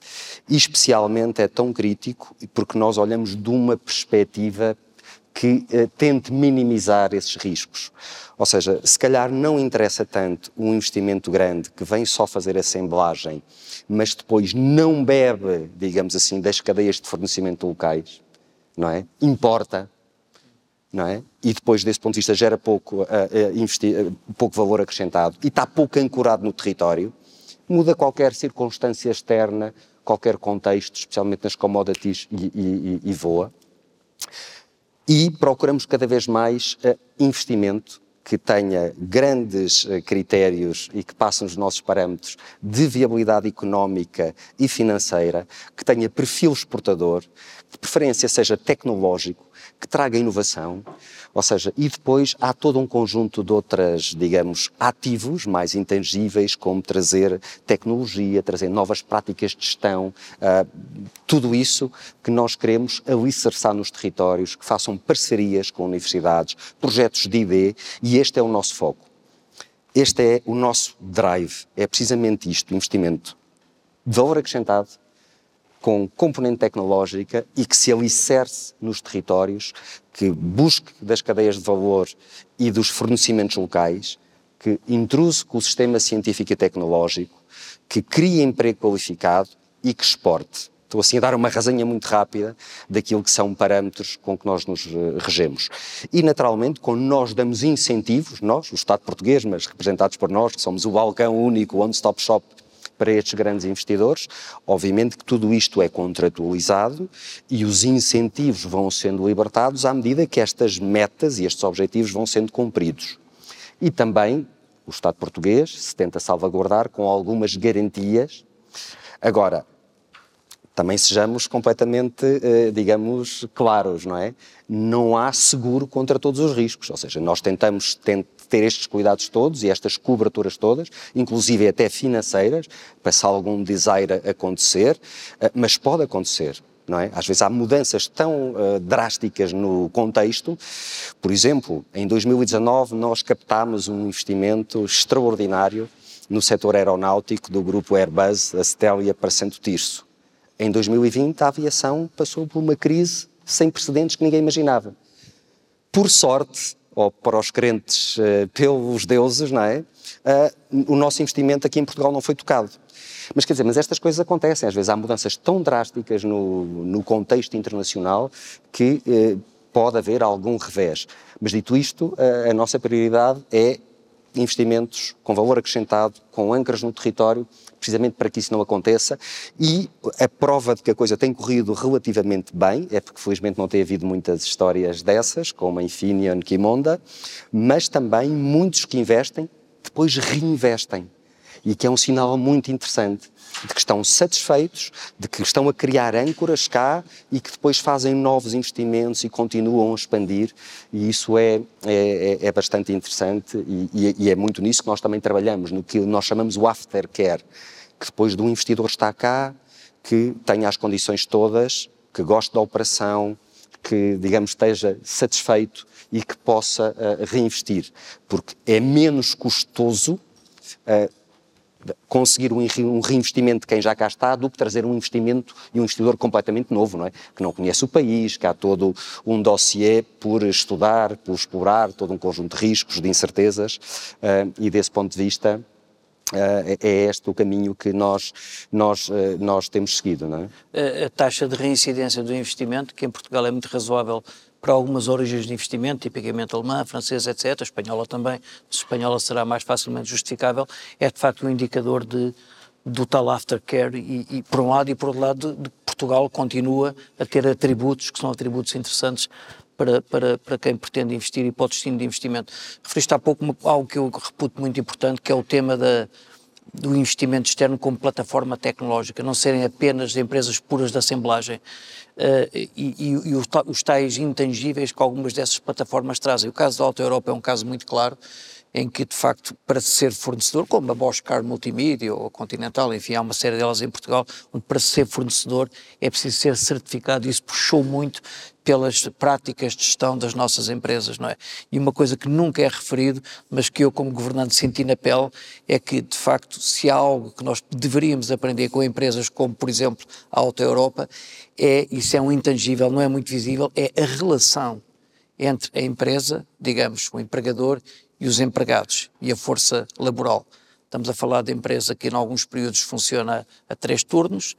e especialmente é tão crítico porque nós olhamos de uma perspectiva que uh, tente minimizar esses riscos. Ou seja, se calhar não interessa tanto um investimento grande que vem só fazer assemblagem, mas depois não bebe, digamos assim, das cadeias de fornecimento locais, não é? Importa, não é? E depois, desse ponto de vista, gera pouco, uh, uh, pouco valor acrescentado e está pouco ancorado no território, muda qualquer circunstância externa, qualquer contexto, especialmente nas commodities, e, e, e voa e procuramos cada vez mais uh, investimento que tenha grandes uh, critérios e que passe nos nossos parâmetros de viabilidade económica e financeira, que tenha perfil exportador, de preferência seja tecnológico, que traga inovação, ou seja, e depois há todo um conjunto de outras, digamos, ativos mais intangíveis, como trazer tecnologia, trazer novas práticas de gestão, uh, tudo isso que nós queremos alicerçar nos territórios, que façam parcerias com universidades, projetos de ID, e este é o nosso foco. Este é o nosso drive, é precisamente isto, investimento de valor acrescentado, com componente tecnológica e que se alicerce nos territórios, que busque das cadeias de valor e dos fornecimentos locais, que intruze com o sistema científico e tecnológico, que crie emprego qualificado e que exporte. Estou assim a dar uma resenha muito rápida daquilo que são parâmetros com que nós nos eh, regemos. E, naturalmente, quando nós damos incentivos, nós, o Estado português, mas representados por nós, que somos o balcão único, o one-stop shop para estes grandes investidores. Obviamente que tudo isto é contratualizado e os incentivos vão sendo libertados à medida que estas metas e estes objetivos vão sendo cumpridos. E também o Estado português se tenta salvaguardar com algumas garantias. Agora, também sejamos completamente, eh, digamos, claros, não é? Não há seguro contra todos os riscos, ou seja, nós tentamos ter estes cuidados todos e estas coberturas todas, inclusive até financeiras, para se algum desire acontecer, eh, mas pode acontecer. não É? Às vezes há mudanças tão uh, drásticas no contexto. Por exemplo, em 2019 nós captámos um investimento extraordinário no setor aeronáutico do grupo Airbus, a Stelia para Santo Tirso. Em 2020, a aviação passou por uma crise sem precedentes que ninguém imaginava. Por sorte, ou para os crentes uh, pelos deuses, não é? Uh, o nosso investimento aqui em Portugal não foi tocado. Mas quer dizer, mas estas coisas acontecem, às vezes há mudanças tão drásticas no, no contexto internacional que eh, pode haver algum revés. Mas dito isto, a, a nossa prioridade é investimentos com valor acrescentado, com âncoras no território, precisamente para que isso não aconteça. E a prova de que a coisa tem corrido relativamente bem é porque, felizmente, não tem havido muitas histórias dessas, como a Infineon, Kimonda, mas também muitos que investem depois reinvestem. E que é um sinal muito interessante de que estão satisfeitos, de que estão a criar âncoras cá e que depois fazem novos investimentos e continuam a expandir. E isso é, é, é bastante interessante e, e, é muito nisso que nós também trabalhamos, no que nós chamamos o aftercare, que depois do investidor está cá, que tenha as condições todas, que goste da operação, que, digamos, esteja satisfeito e que possa uh, reinvestir, porque é menos custoso uh, conseguir um, reinvestimento de quem já cá está do que trazer um investimento e um investidor completamente novo, não é? Que não conhece o país, que há todo um dossiê por estudar, por explorar, todo um conjunto de riscos, de incertezas, uh, e desse ponto de vista Uh, é este o caminho que nós, nós, uh, nós temos seguido. Não é? a taxa de reincidência do investimento, que em Portugal é muito razoável para algumas origens de investimento, tipicamente alemã, francesa, etc., espanhola também, se espanhola será mais facilmente justificável, é de facto um indicador de, do tal aftercare e, e, por um lado e por outro lado de, de Portugal continua a ter atributos que são atributos interessantes para, para, para quem pretende investir e para o destino de investimento. Referiste há pouco algo que eu reputo muito importante, que é o tema da, do investimento externo como plataforma tecnológica, não serem apenas empresas puras de assemblagem uh, e, e, e os, tais intangíveis que algumas dessas plataformas trazem. O caso da Alta Europa é um caso muito claro, em que, de facto, para ser fornecedor, como a Bosch Car Multimídia ou a Continental, enfim, há uma série delas em Portugal, onde para ser fornecedor é preciso ser certificado, e isso puxou muito pelas práticas de gestão das nossas empresas, não é? E uma coisa que nunca é referido, mas que eu como governante senti na pele, é que de facto se há algo que nós deveríamos aprender com empresas como, por exemplo, a Auto Europa, é, isso é um intangível, não é muito visível, é a relação entre a empresa, digamos, o empregador e os empregados e a força laboral. Estamos a falar de empresa que em alguns períodos funciona a três turnos,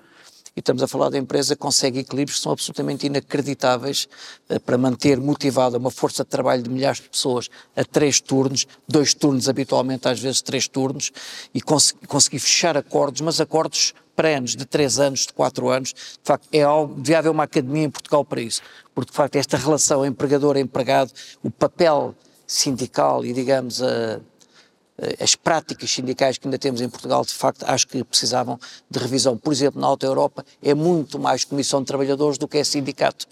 e estamos a falar da empresa que consegue equilíbrios que são absolutamente inacreditáveis uh, para manter motivada uma força de trabalho de milhares de pessoas a três turnos, dois turnos habitualmente, às vezes três turnos, e cons conseguir fechar acordos, mas acordos anos de três anos, de quatro anos, de facto é algo, devia haver uma academia em Portugal para isso, porque de facto esta relação empregador-empregado, o papel sindical e digamos a eh, as práticas sindicais que ainda temos em Portugal, de facto, acho que precisavam de revisão. Por exemplo, na Alta Europa é muito mais Comissão de Trabalhadores do que é sindicato.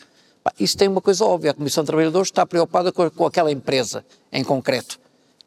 Isso tem uma coisa óbvia, a Comissão de Trabalhadores está preocupada com, com aquela empresa em concreto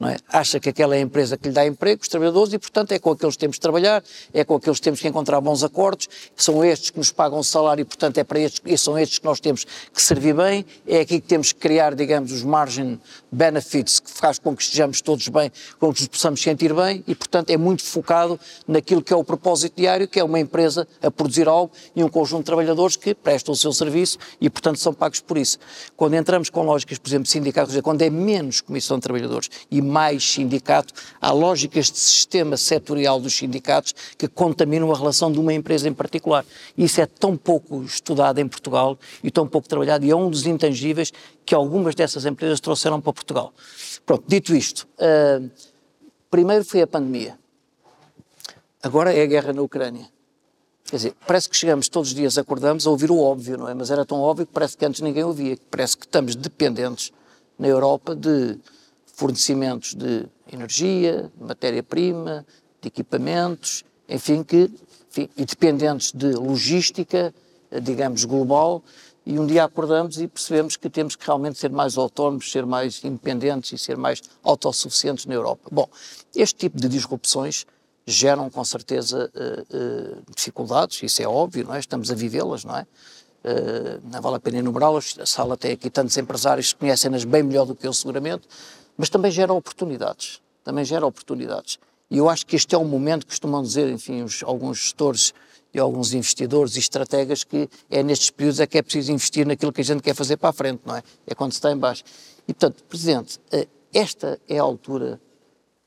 é? Acha que aquela é a empresa que lhe dá emprego, os trabalhadores, e portanto é com aqueles que temos de trabalhar, é com aqueles que temos que encontrar bons acordos, são estes que nos pagam salário e portanto é para estes, e são estes que nós temos que servir bem, é aqui que temos que criar, digamos, os margin benefits que faz com que estejamos todos bem, com que nos possamos sentir bem e portanto é muito focado naquilo que é o propósito diário, que é uma empresa a produzir algo e um conjunto de trabalhadores que prestam o seu serviço e portanto são pagos por isso. Quando entramos com lógicas, por exemplo, sindicatos, quando é menos comissão de trabalhadores e mais sindicato, há lógicas de sistema setorial dos sindicatos que contaminam a relação de uma empresa em particular. Isso é tão pouco estudado em Portugal e tão pouco trabalhado, e é um dos intangíveis que algumas dessas empresas trouxeram para Portugal. Pronto, dito isto, uh, primeiro foi a pandemia, agora é a guerra na Ucrânia. Quer dizer, parece que chegamos todos os dias, acordamos a ouvir o óbvio, não é? Mas era tão óbvio que parece que antes ninguém ouvia, parece que estamos dependentes na Europa de fornecimentos de energia, de matéria-prima, de equipamentos, enfim, que, enfim, e dependentes de logística, digamos, global, e um dia acordamos e percebemos que temos que realmente ser mais autónomos, ser mais independentes e ser mais autossuficientes na Europa. Bom, este tipo de disrupções geram com certeza uh, uh, dificuldades, isso é óbvio, não é? Estamos a vivê-las, não é? Uh, não vale a pena enumerá-las, a sala tem aqui tantos empresários que conhecem-nas bem melhor do que eu seguramente, mas também gera oportunidades. Também gera oportunidades. E eu acho que este é um momento, costumam dizer, enfim, os, alguns gestores e alguns investidores e estrategas que é nestes períodos é que é preciso investir naquilo que a gente quer fazer para a frente, não é? É quando se está em baixo. E, portanto, Presidente, eh, esta é a altura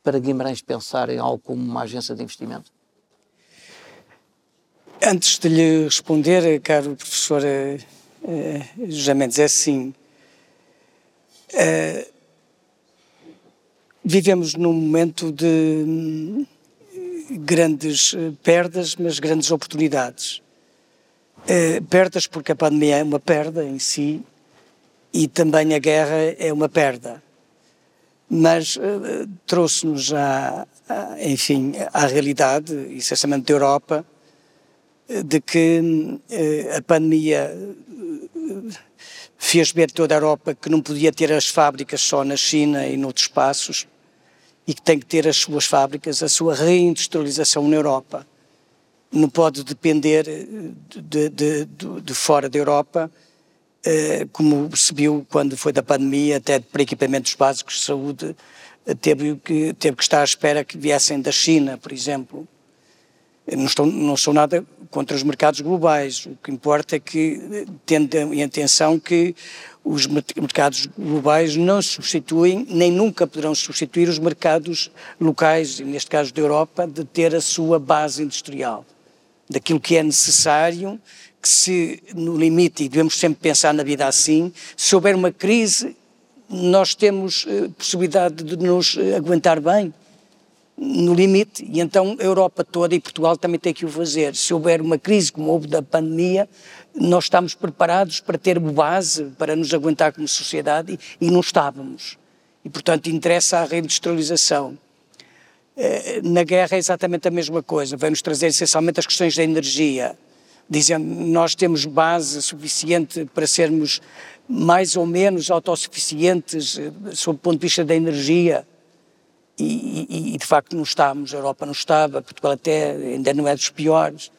para Guimarães pensar em algo como uma agência de investimento? Antes de lhe responder, caro professor uh, José Mendes, é assim. Uh, vivemos num momento de hum, grandes perdas, mas grandes oportunidades. Uh, perdas porque a pandemia é uma perda em si e também a guerra é uma perda. Mas uh, trouxe-nos, enfim, à realidade, essencialmente da Europa, de que uh, a pandemia fez ver toda a Europa que não podia ter as fábricas só na China e noutros espaços e que tem que ter as suas fábricas, a sua reindustrialização na Europa. Não pode depender de, de, de, de fora da Europa, eh, como percebiu quando foi da pandemia, até para equipamentos básicos de saúde, teve que, teve que estar à espera que viessem da China, por exemplo. Não, estou, não sou nada contra os mercados globais. O que importa é que, tendo em atenção que os mercados globais não substituem, nem nunca poderão substituir os mercados locais, neste caso da Europa, de ter a sua base industrial. Daquilo que é necessário, que se, no limite, e devemos sempre pensar na vida assim, se houver uma crise, nós temos eh, possibilidade de nos eh, aguentar bem no limite, e então a Europa toda e Portugal também tem que o fazer. Se houver uma crise como houve da pandemia, nós estamos preparados para ter base, para nos aguentar como sociedade, e, e não estávamos. E, portanto, interessa a reindustrialização. Eh, na guerra é exatamente a mesma coisa, vai-nos trazer essencialmente as questões da energia, dizendo nós temos base suficiente para sermos mais ou menos autossuficientes eh, sob o ponto de vista da energia, e, e, e, de facto não estávamos, a Europa não estava, Portugal até ainda não é dos piores,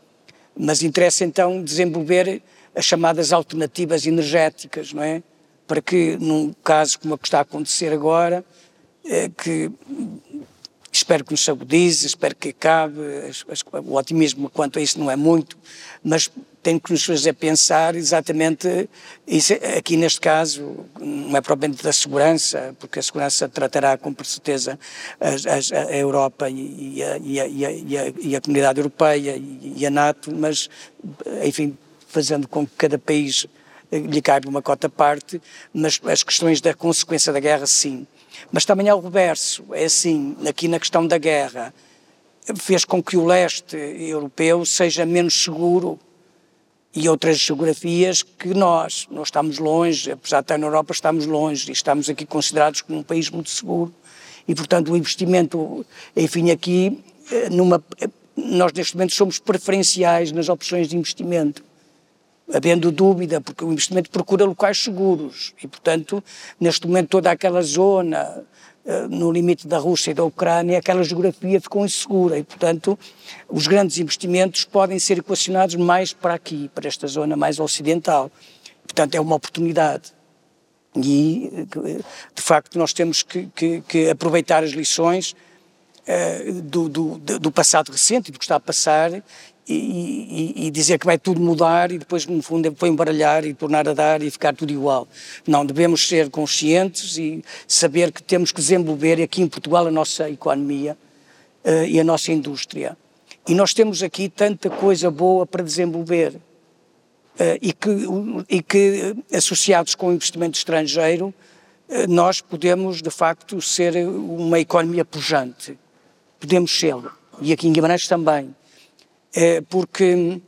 mas interessa então desenvolver as chamadas alternativas energéticas, não é? Para que num caso como o que está a acontecer agora, é, que espero que nos sabudize, espero que acabe, o otimismo quanto a isso não é muito, mas tem que nos fazer pensar exatamente, isso, aqui neste caso, não é propriamente da segurança, porque a segurança tratará com certeza a, a, a Europa e a, e, a, e a, comunidade europeia e a NATO, mas, enfim, fazendo com que cada país lhe caiba uma cota parte, mas as questões da consequência da guerra, sim. Mas também ao reverso, é assim, aqui na questão da guerra, fez com que o leste europeu seja menos seguro e outras geografias que nós. Nós estamos longe, apesar de estar na Europa, estamos longe e estamos aqui considerados como um país muito seguro. E, portanto, o investimento, enfim, aqui, eh, numa, eh, nós neste momento somos preferenciais nas opções de investimento, havendo dúvida, porque o investimento procura locais seguros e, portanto, neste momento toda aquela zona no limite da Rússia e da Ucrânia, aquela geografia ficou insegura e, portanto, os grandes investimentos podem ser equacionados mais para aqui, para esta zona mais ocidental. Portanto, é uma oportunidade. E, de facto, nós temos que, que, que aproveitar as lições uh, do, do, do, passado recente, do que está a passar, e, e, dizer que vai tudo mudar e depois, no fundo, foi embaralhar e tornar a dar e ficar tudo igual. Não, devemos ser conscientes e saber que temos que desenvolver aqui em Portugal a nossa economia uh, e a nossa indústria. E nós temos aqui tanta coisa boa para desenvolver. Uh, e, que, e que, associados com o investimento estrangeiro, uh, nós podemos, de facto, ser uma economia pujante. Podemos ser. E aqui em Guimarães também é porque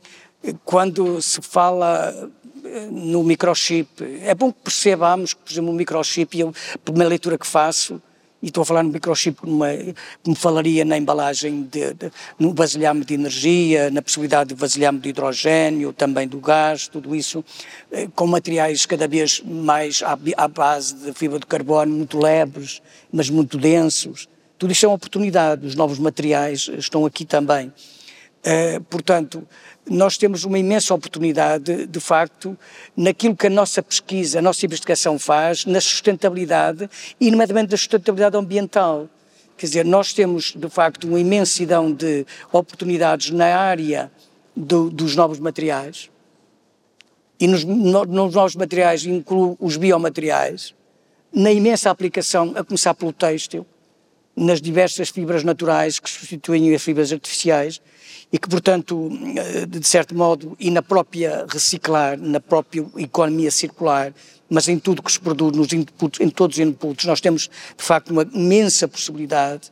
quando se fala eh, no microchip, é bom que percebamos que, por exemplo, o microchip, eu, uma leitura que faço, e estou a falar no microchip como, como falaria na embalagem, de, de, no vasilhame de energia, na possibilidade de vasilhame de hidrogênio, também do gás, tudo isso, eh, com materiais cada vez mais à, à base de fibra de carbono, muito leves, mas muito densos. Tudo isso é uma oportunidade, os novos materiais estão aqui também. Uh, portanto, nós temos uma imensa oportunidade, de facto, naquilo que a nossa pesquisa, a nossa investigação faz, na sustentabilidade e, nomeadamente, da sustentabilidade ambiental. Quer dizer, nós temos, de facto, uma imensidão de oportunidades na área do, dos novos materiais, e nos, no, nos novos materiais incluo os biomateriais, na imensa aplicação, a começar pelo têxtil, nas diversas fibras naturais que substituem as fibras artificiais e que, portanto, eh, de certo modo, e na própria reciclar, na própria economia circular, mas em tudo que se produz, nos inputs, em todos os inputs, nós temos, de facto, uma imensa possibilidade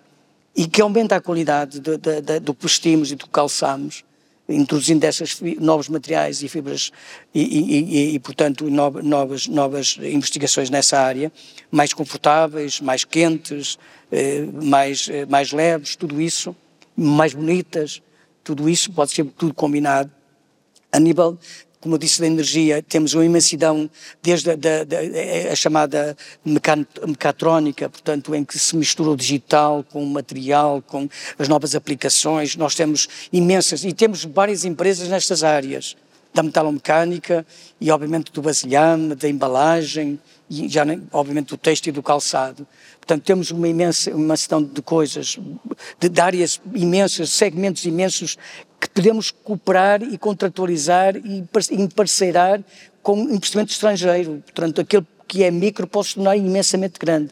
e que aumenta a qualidade de, de, de, do que vestimos e do que calçamos, introduzindo essas novos materiais e fibras e, e, e, e portanto, novas, novas investigações nessa área, mais confortáveis, mais quentes, eh, mais, eh, mais leves, tudo isso, mais bonitas, tudo isso pode ser tudo combinado. A nível como eu disse, da energia, temos uma imensidão, desde a, da, a chamada mecatrónica, portanto, em que se mistura o digital com o material, com as novas aplicações. Nós temos imensas, e temos várias empresas nestas áreas, da metalomecânica e, obviamente, do vasilhame, da embalagem, e já, obviamente, do texto e do calçado. Portanto, temos uma imensa imensidão de coisas, de, de áreas imensas, segmentos imensos que podemos cooperar e contratualizar e emparceirar com investimento estrangeiro. Portanto, aquele que é micro pode se tornar imensamente grande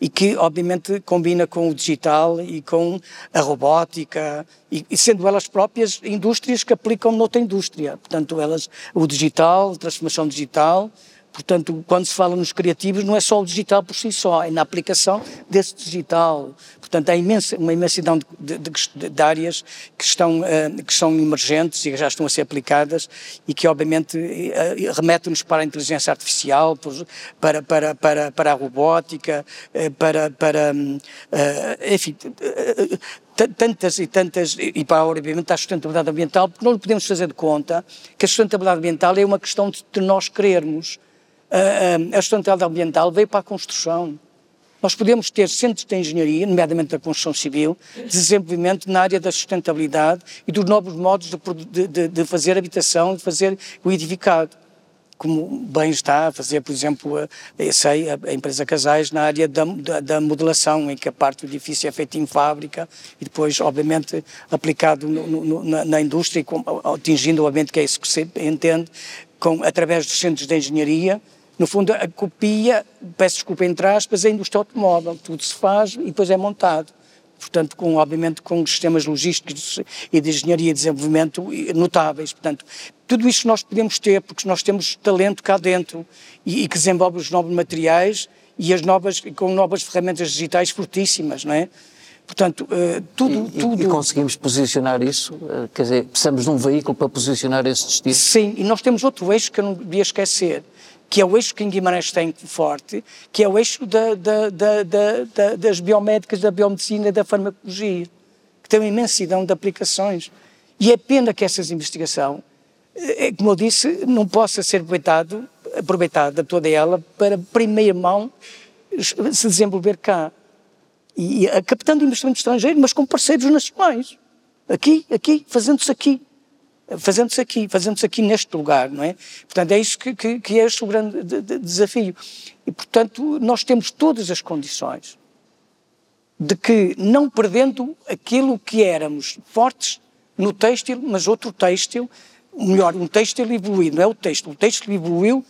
e que obviamente combina com o digital e com a robótica e, e, sendo elas próprias indústrias que aplicam noutra indústria. Portanto, elas o digital, transformação digital, Portanto, quando se fala nos criativos, não é só o digital por si só, é na aplicação desse digital. Portanto, há imensa, uma imensidão de, de, de áreas que estão, uh, que são emergentes e que já estão a ser aplicadas e que, obviamente, uh, remetem-nos para a inteligência artificial, para, para, para, para a robótica, para, para enfim, tantas e tantas, e para, obviamente, a sustentabilidade ambiental, porque não podemos fazer de conta que a sustentabilidade ambiental é uma questão de, de nós querermos a, sustentabilidade ambiental veio para a construção. Nós podemos ter centros de engenharia, nomeadamente da construção civil, desenvolvimento na área da sustentabilidade e dos novos modos de, de, de fazer habitação, de fazer o edificado como bem está a fazer, por exemplo, a, sei, a, empresa Casais na área da, da, da, modelação, em que a parte do edifício é feita em fábrica e depois, obviamente, aplicado no, no, na, na, indústria, atingindo, obviamente, que é isso que se entende, com, através dos centros de engenharia, no fundo, a copia, peço desculpa entre aspas, é a indústria automóvel. Tudo se faz e depois é montado. Portanto, com, obviamente, com sistemas logísticos e de engenharia e desenvolvimento notáveis. Portanto, tudo isto nós podemos ter, porque nós temos talento cá dentro e, e que desenvolve os novos materiais e as novas, com novas ferramentas digitais fortíssimas, não é? Portanto, uh, tudo, e, tudo... E conseguimos posicionar isso? Uh, quer dizer, precisamos de um veículo para posicionar esse destino? Sim, e nós temos outro eixo que eu não devia esquecer, que é o eixo que em Guimarães tem forte, que é o eixo da, da, da, das biomédicas, da biomedicina, da farmacologia, que tem uma imensidão de aplicações. E é pena que essa investigação, eh, como eu disse, não possa ser aproveitado, aproveitada toda ela para primeira mão se desenvolver cá. E, captando investimento estrangeiro, mas com parceiros nacionais. Aqui, aqui, fazendo-se aqui fazendo-se aqui, fazendo-se aqui neste lugar, não é? Portanto, é isso que, que, que é este o grande de, de desafio. E, portanto, nós temos todas as condições de que, não perdendo aquilo que éramos fortes no têxtil, mas outro têxtil, melhor, um têxtil evoluído, não é o têxtil, o têxtil evoluiu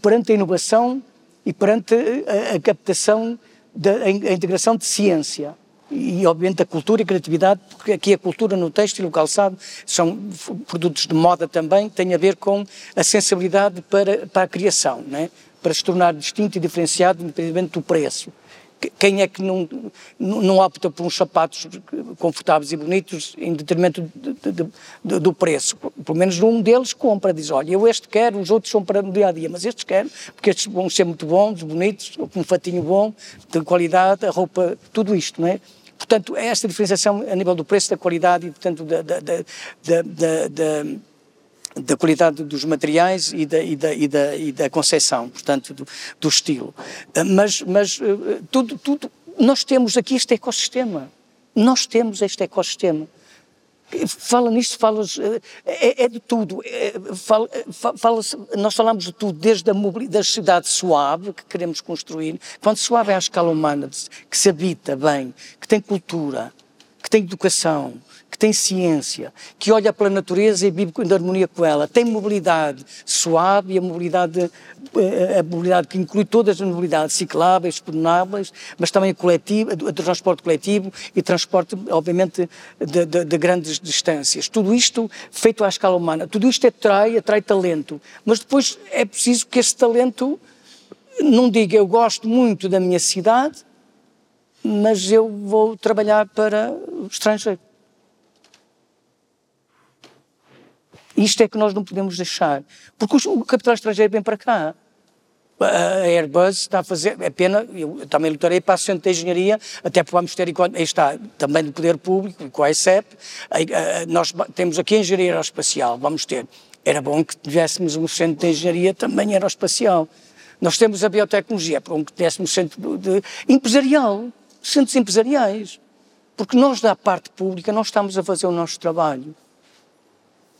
perante a inovação e perante a, a captação, da, a integração de ciência e, obviamente, a cultura e a criatividade, porque aqui a cultura no texto e no calçado são produtos de moda também, tem a ver com a sensibilidade para, para a criação, né? para se tornar distinto e diferenciado independente do preço. Quem é que não, não opta por uns sapatos confortáveis e bonitos em detrimento de, de, de, do preço? Pelo menos um deles compra, diz, olha, eu este quero, os outros são para o dia a dia, mas estes quero, porque estes vão ser muito bons, bonitos, com um fatinho bom, de qualidade, a roupa, tudo isto, não é? Portanto, é esta diferenciação a nível do preço, da qualidade e, portanto, da, da, da, da da qualidade dos materiais e da, e da, e da, e da concepção, portanto, do, do estilo. Mas, mas eh, tudo, tudo, nós temos aqui este ecossistema. Nós temos este ecossistema. Fala nisto, fala é, é, de tudo. É, fala, fala, nós falamos de tudo, desde a da cidade suave que queremos construir, quando suave é à escala humana, que se habita bem, que tem cultura, que tem educação, tem ciência, que olha pela natureza e vive em harmonia com ela, tem mobilidade suave e a mobilidade, eh, a mobilidade que inclui todas as mobilidades cicláveis, pedonáveis, mas também coletivo, o transporte coletivo e transporte, obviamente, de, de, de, grandes distâncias. Tudo isto feito à escala humana. Tudo isto atrai, atrai talento, mas depois é preciso que esse talento não diga eu gosto muito da minha cidade, mas eu vou trabalhar para o estrangeiro. Isto é que nós não podemos deixar. Porque o capital estrangeiro vem para cá. A Airbus está a fazer, é pena, eu também lutarei para a Centro de Engenharia, até porque vamos ter, aí está, também do Poder Público, com a ICEP, nós temos aqui a Engenharia Aeroespacial, vamos ter. Era bom que tivéssemos um Centro de Engenharia também aeroespacial. Nós temos a biotecnologia, é bom que tivéssemos centro de, empresarial, centros empresariais. Porque nós, da parte pública, nós estamos a fazer o nosso trabalho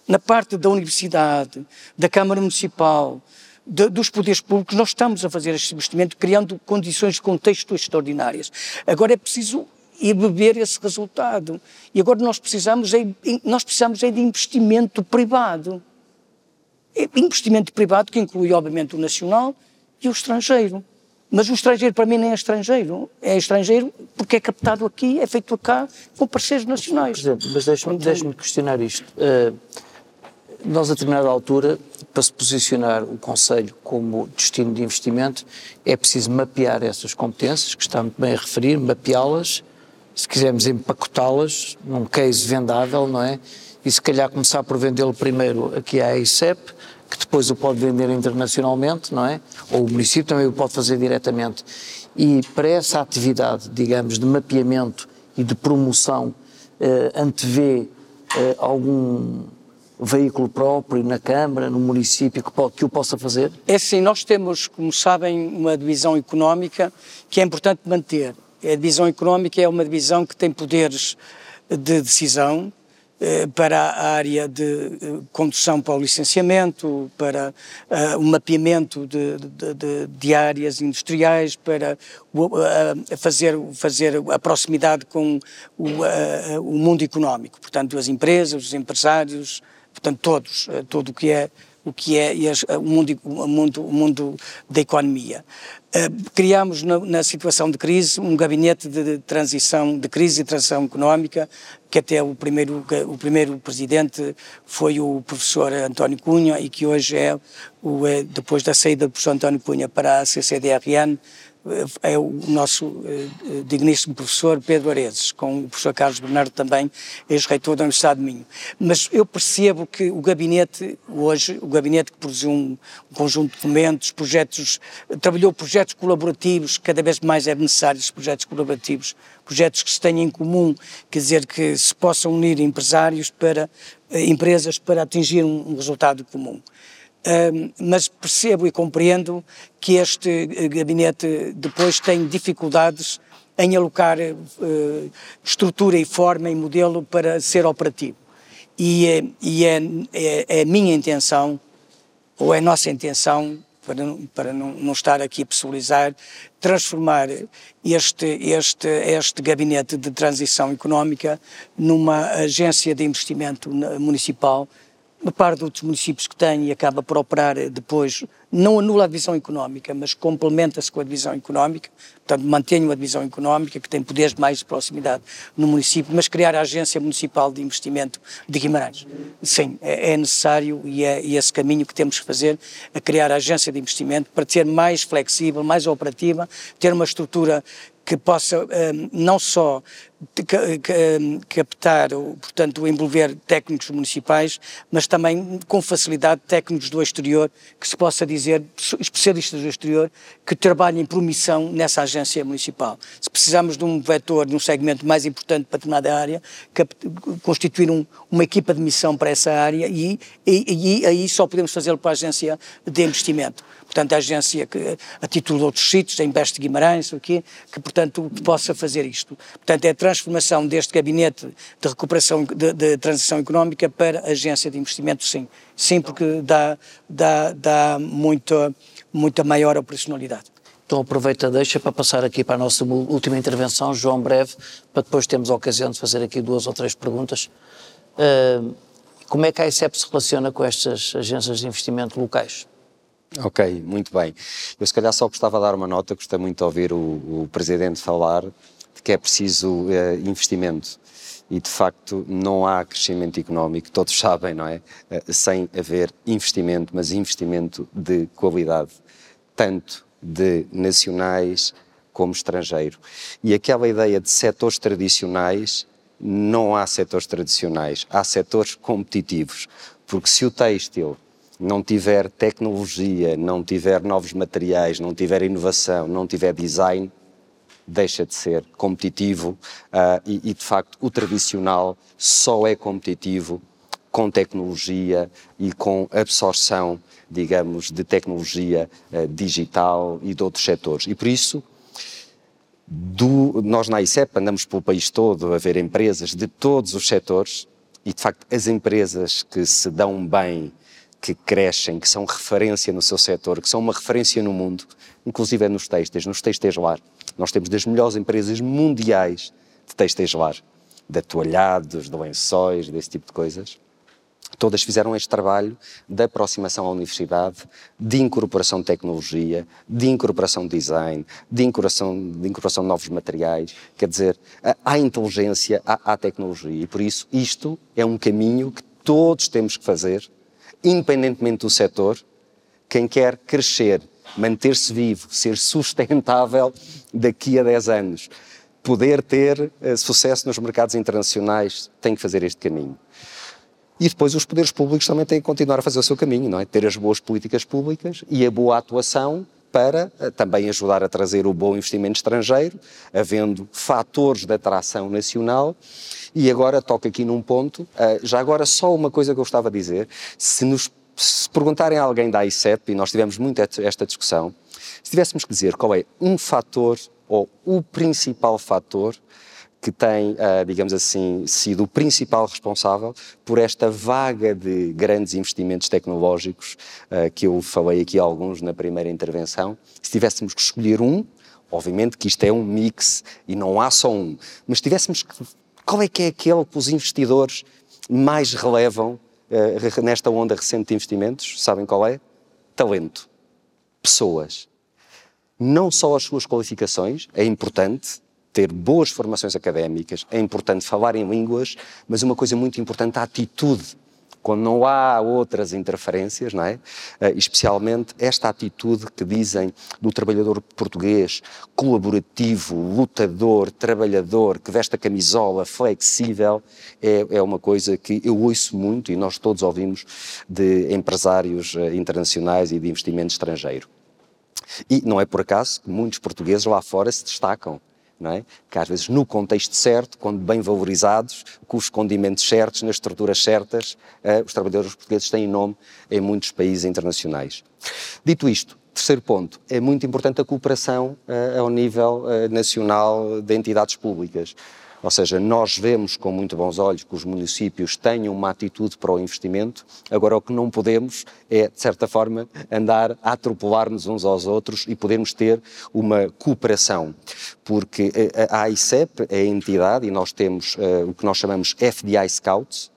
na parte da universidade, da Câmara Municipal, de, dos poderes públicos, nós estamos a fazer este investimento criando condições de contexto extraordinárias. Agora é preciso ir beber esse resultado. E agora nós precisamos, é, nós precisamos é de investimento privado. É investimento privado que inclui, obviamente, o nacional e o estrangeiro. Mas o estrangeiro, para mim, nem é estrangeiro. É estrangeiro porque é captado aqui, é feito cá, com parceiros nacionais. Presidente, mas deixe-me deixe questionar isto. Uh, nós, a determinada altura, para se posicionar o Conselho como destino de investimento, é preciso mapear essas competências, que está muito bem a referir, mapeá-las, se quisermos empacotá-las num case vendável, não é? E se calhar começar por vendê-lo primeiro aqui à ICEP, que depois o pode vender internacionalmente, não é? Ou o município também o pode fazer diretamente. E para essa atividade, digamos, de mapeamento e de promoção, eh, antevê eh, algum veículo próprio na Câmara, no município, que, pode, que o possa fazer? É sim, nós temos, como sabem, uma divisão económica que é importante manter. A divisão económica é uma divisão que tem poderes de decisão, eh, para a área de eh, condução para o licenciamento, para uh, o mapeamento de, de, de, de, áreas industriais, para uh, fazer, fazer a proximidade com o, o mundo económico, portanto, as empresas, os empresários, portanto, todos, eh, todo o que é o que é eh, o mundo, o mundo, o mundo da economia. Uh, criámos na, na, situação de crise um gabinete de, de, transição, de crise e transição económica, que até o primeiro, o primeiro presidente foi o professor António Cunha e que hoje é, o, depois da saída do professor António Cunha para a CCDRN, é o nosso eh, digníssimo professor Pedro Aredes, com o professor Carlos Bernardo também, ex-reitor da Universidade de Minho. Mas eu percebo que o gabinete, hoje, o gabinete que produziu um, um conjunto de documentos, projetos, trabalhou projetos colaborativos, cada vez mais é necessário esses projetos colaborativos, projetos que se tenham em comum, quer dizer, que se possam unir empresários para, eh, empresas para atingir um, um resultado comum mas percebo e compreendo que este eh, gabinete depois tem dificuldades em alocar uh, estrutura e forma e modelo para ser operativo. E, é, é, é, minha intenção, ou é nossa intenção, para, para não, não estar aqui a pessoalizar, transformar este, este, este gabinete de transição económica numa agência de investimento municipal uma parte de outros municípios que tem e acaba por operar depois, não anula a divisão económica, mas complementa-se com a divisão económica, portanto mantém uma divisão económica que tem poderes de mais proximidade no município, mas criar a Agência Municipal de Investimento de Guimarães. Sim, é, é necessário e é, é esse caminho que temos que fazer, a criar a Agência de Investimento para ser mais flexível, mais operativa, ter uma estrutura que possa um, não só hum, captar, portanto, envolver técnicos municipais, mas também com facilidade técnicos do exterior, que se possa dizer, especialistas do exterior, que trabalhem por missão nessa agência municipal. Se precisamos de um vetor, de um segmento mais importante para determinada área, constituir um, uma equipa de missão para essa área e, e aí só podemos fazê-lo para a agência de investimento portanto, a agência que, a título de outros sítios, a Investe Guimarães, aqui, que, portanto, possa fazer isto. Portanto, é a transformação deste gabinete de recuperação, de, de transição económica para agência de investimento, sim. Sim, porque dá, dá, dá muita, muita maior operacionalidade. Então aproveita, deixa para passar aqui para a nossa última intervenção, João Breve, para depois termos a ocasião de fazer aqui duas ou três perguntas. Uh, como é que a ICEP se relaciona com estas agências de investimento locais? Ok, muito bem. Eu se calhar só gostava de dar uma nota, gostei muito de ouvir o, o Presidente falar de que é preciso uh, investimento e de facto não há crescimento económico, todos sabem, não é? Uh, sem haver investimento, mas investimento de qualidade, tanto de nacionais como estrangeiro. E aquela ideia de setores tradicionais, não há setores tradicionais, há setores competitivos, porque se o têxtil não tiver tecnologia, não tiver novos materiais, não tiver inovação, não tiver design, deixa de ser competitivo uh, e, e, de facto, o tradicional só é competitivo com tecnologia e com absorção, digamos, de tecnologia uh, digital e de outros setores. E por isso, do, nós na ICEP andamos pelo país todo a ver empresas de todos os setores e, de facto, as empresas que se dão bem que crescem, que são referência no seu setor, que são uma referência no mundo, inclusive é nos têxteis, nos têxteis lar. Nós temos das melhores empresas mundiais de têxteis lar, de atoalhados, de lençóis, desse tipo de coisas. Todas fizeram este trabalho de aproximação à universidade, de incorporação de tecnologia, de incorporação de design, de incorporação de, incorporação de novos materiais. Quer dizer, há inteligência, há tecnologia. E por isso, isto é um caminho que todos temos que fazer independentemente do setor, quem quer crescer, manter-se vivo, ser sustentável daqui a 10 anos, poder ter uh, sucesso nos mercados internacionais, tem que fazer este caminho. E depois os poderes públicos também têm que continuar a fazer o seu caminho, não é? Ter as boas políticas públicas e a boa atuação para uh, também ajudar a trazer o bom investimento estrangeiro, havendo fatores de atração nacional. E agora toco aqui num ponto, uh, já agora só uma coisa que eu gostava de dizer, se nos se perguntarem a alguém da ICEP, e nós tivemos muito esta discussão, se tivéssemos que dizer qual é um fator ou o principal fator que tem, uh, digamos assim, sido o principal responsável por esta vaga de grandes investimentos tecnológicos uh, que eu falei aqui alguns na primeira intervenção. Se tivéssemos que escolher um, obviamente que isto é um mix e não há só um, mas se tivéssemos que qual é que é aquele que os investidores mais relevam uh, nesta onda recente de investimentos? Sabem qual é? Talento. Pessoas. Não só as suas qualificações, é importante ter boas formações académicas, é importante falar em línguas, mas uma coisa muito importante, a atitude quando não há outras interferências, não é? Uh, especialmente esta atitude que dizem do trabalhador português colaborativo, lutador, trabalhador, que veste a camisola, flexível, é, é uma coisa que eu ouço muito e nós todos ouvimos de empresários uh, internacionais e de investimento estrangeiro. E não é por acaso que muitos portugueses lá fora se destacam é? que às vezes no contexto certo, quando bem valorizados, com os condimentos certos, nas estruturas certas, uh, os trabalhadores portugueses têm nome em muitos países internacionais. Dito isto, terceiro ponto, é muito importante a cooperação uh, ao nível uh, nacional de entidades públicas. Ou seja, nós vemos com muito bons olhos que os municípios tenham uma atitude para o investimento, agora o que não podemos é, de certa forma, andar a atropelar-nos uns aos outros e podermos ter uma cooperação, porque a AICEP é a entidade e nós temos uh, o que nós chamamos FDI Scouts,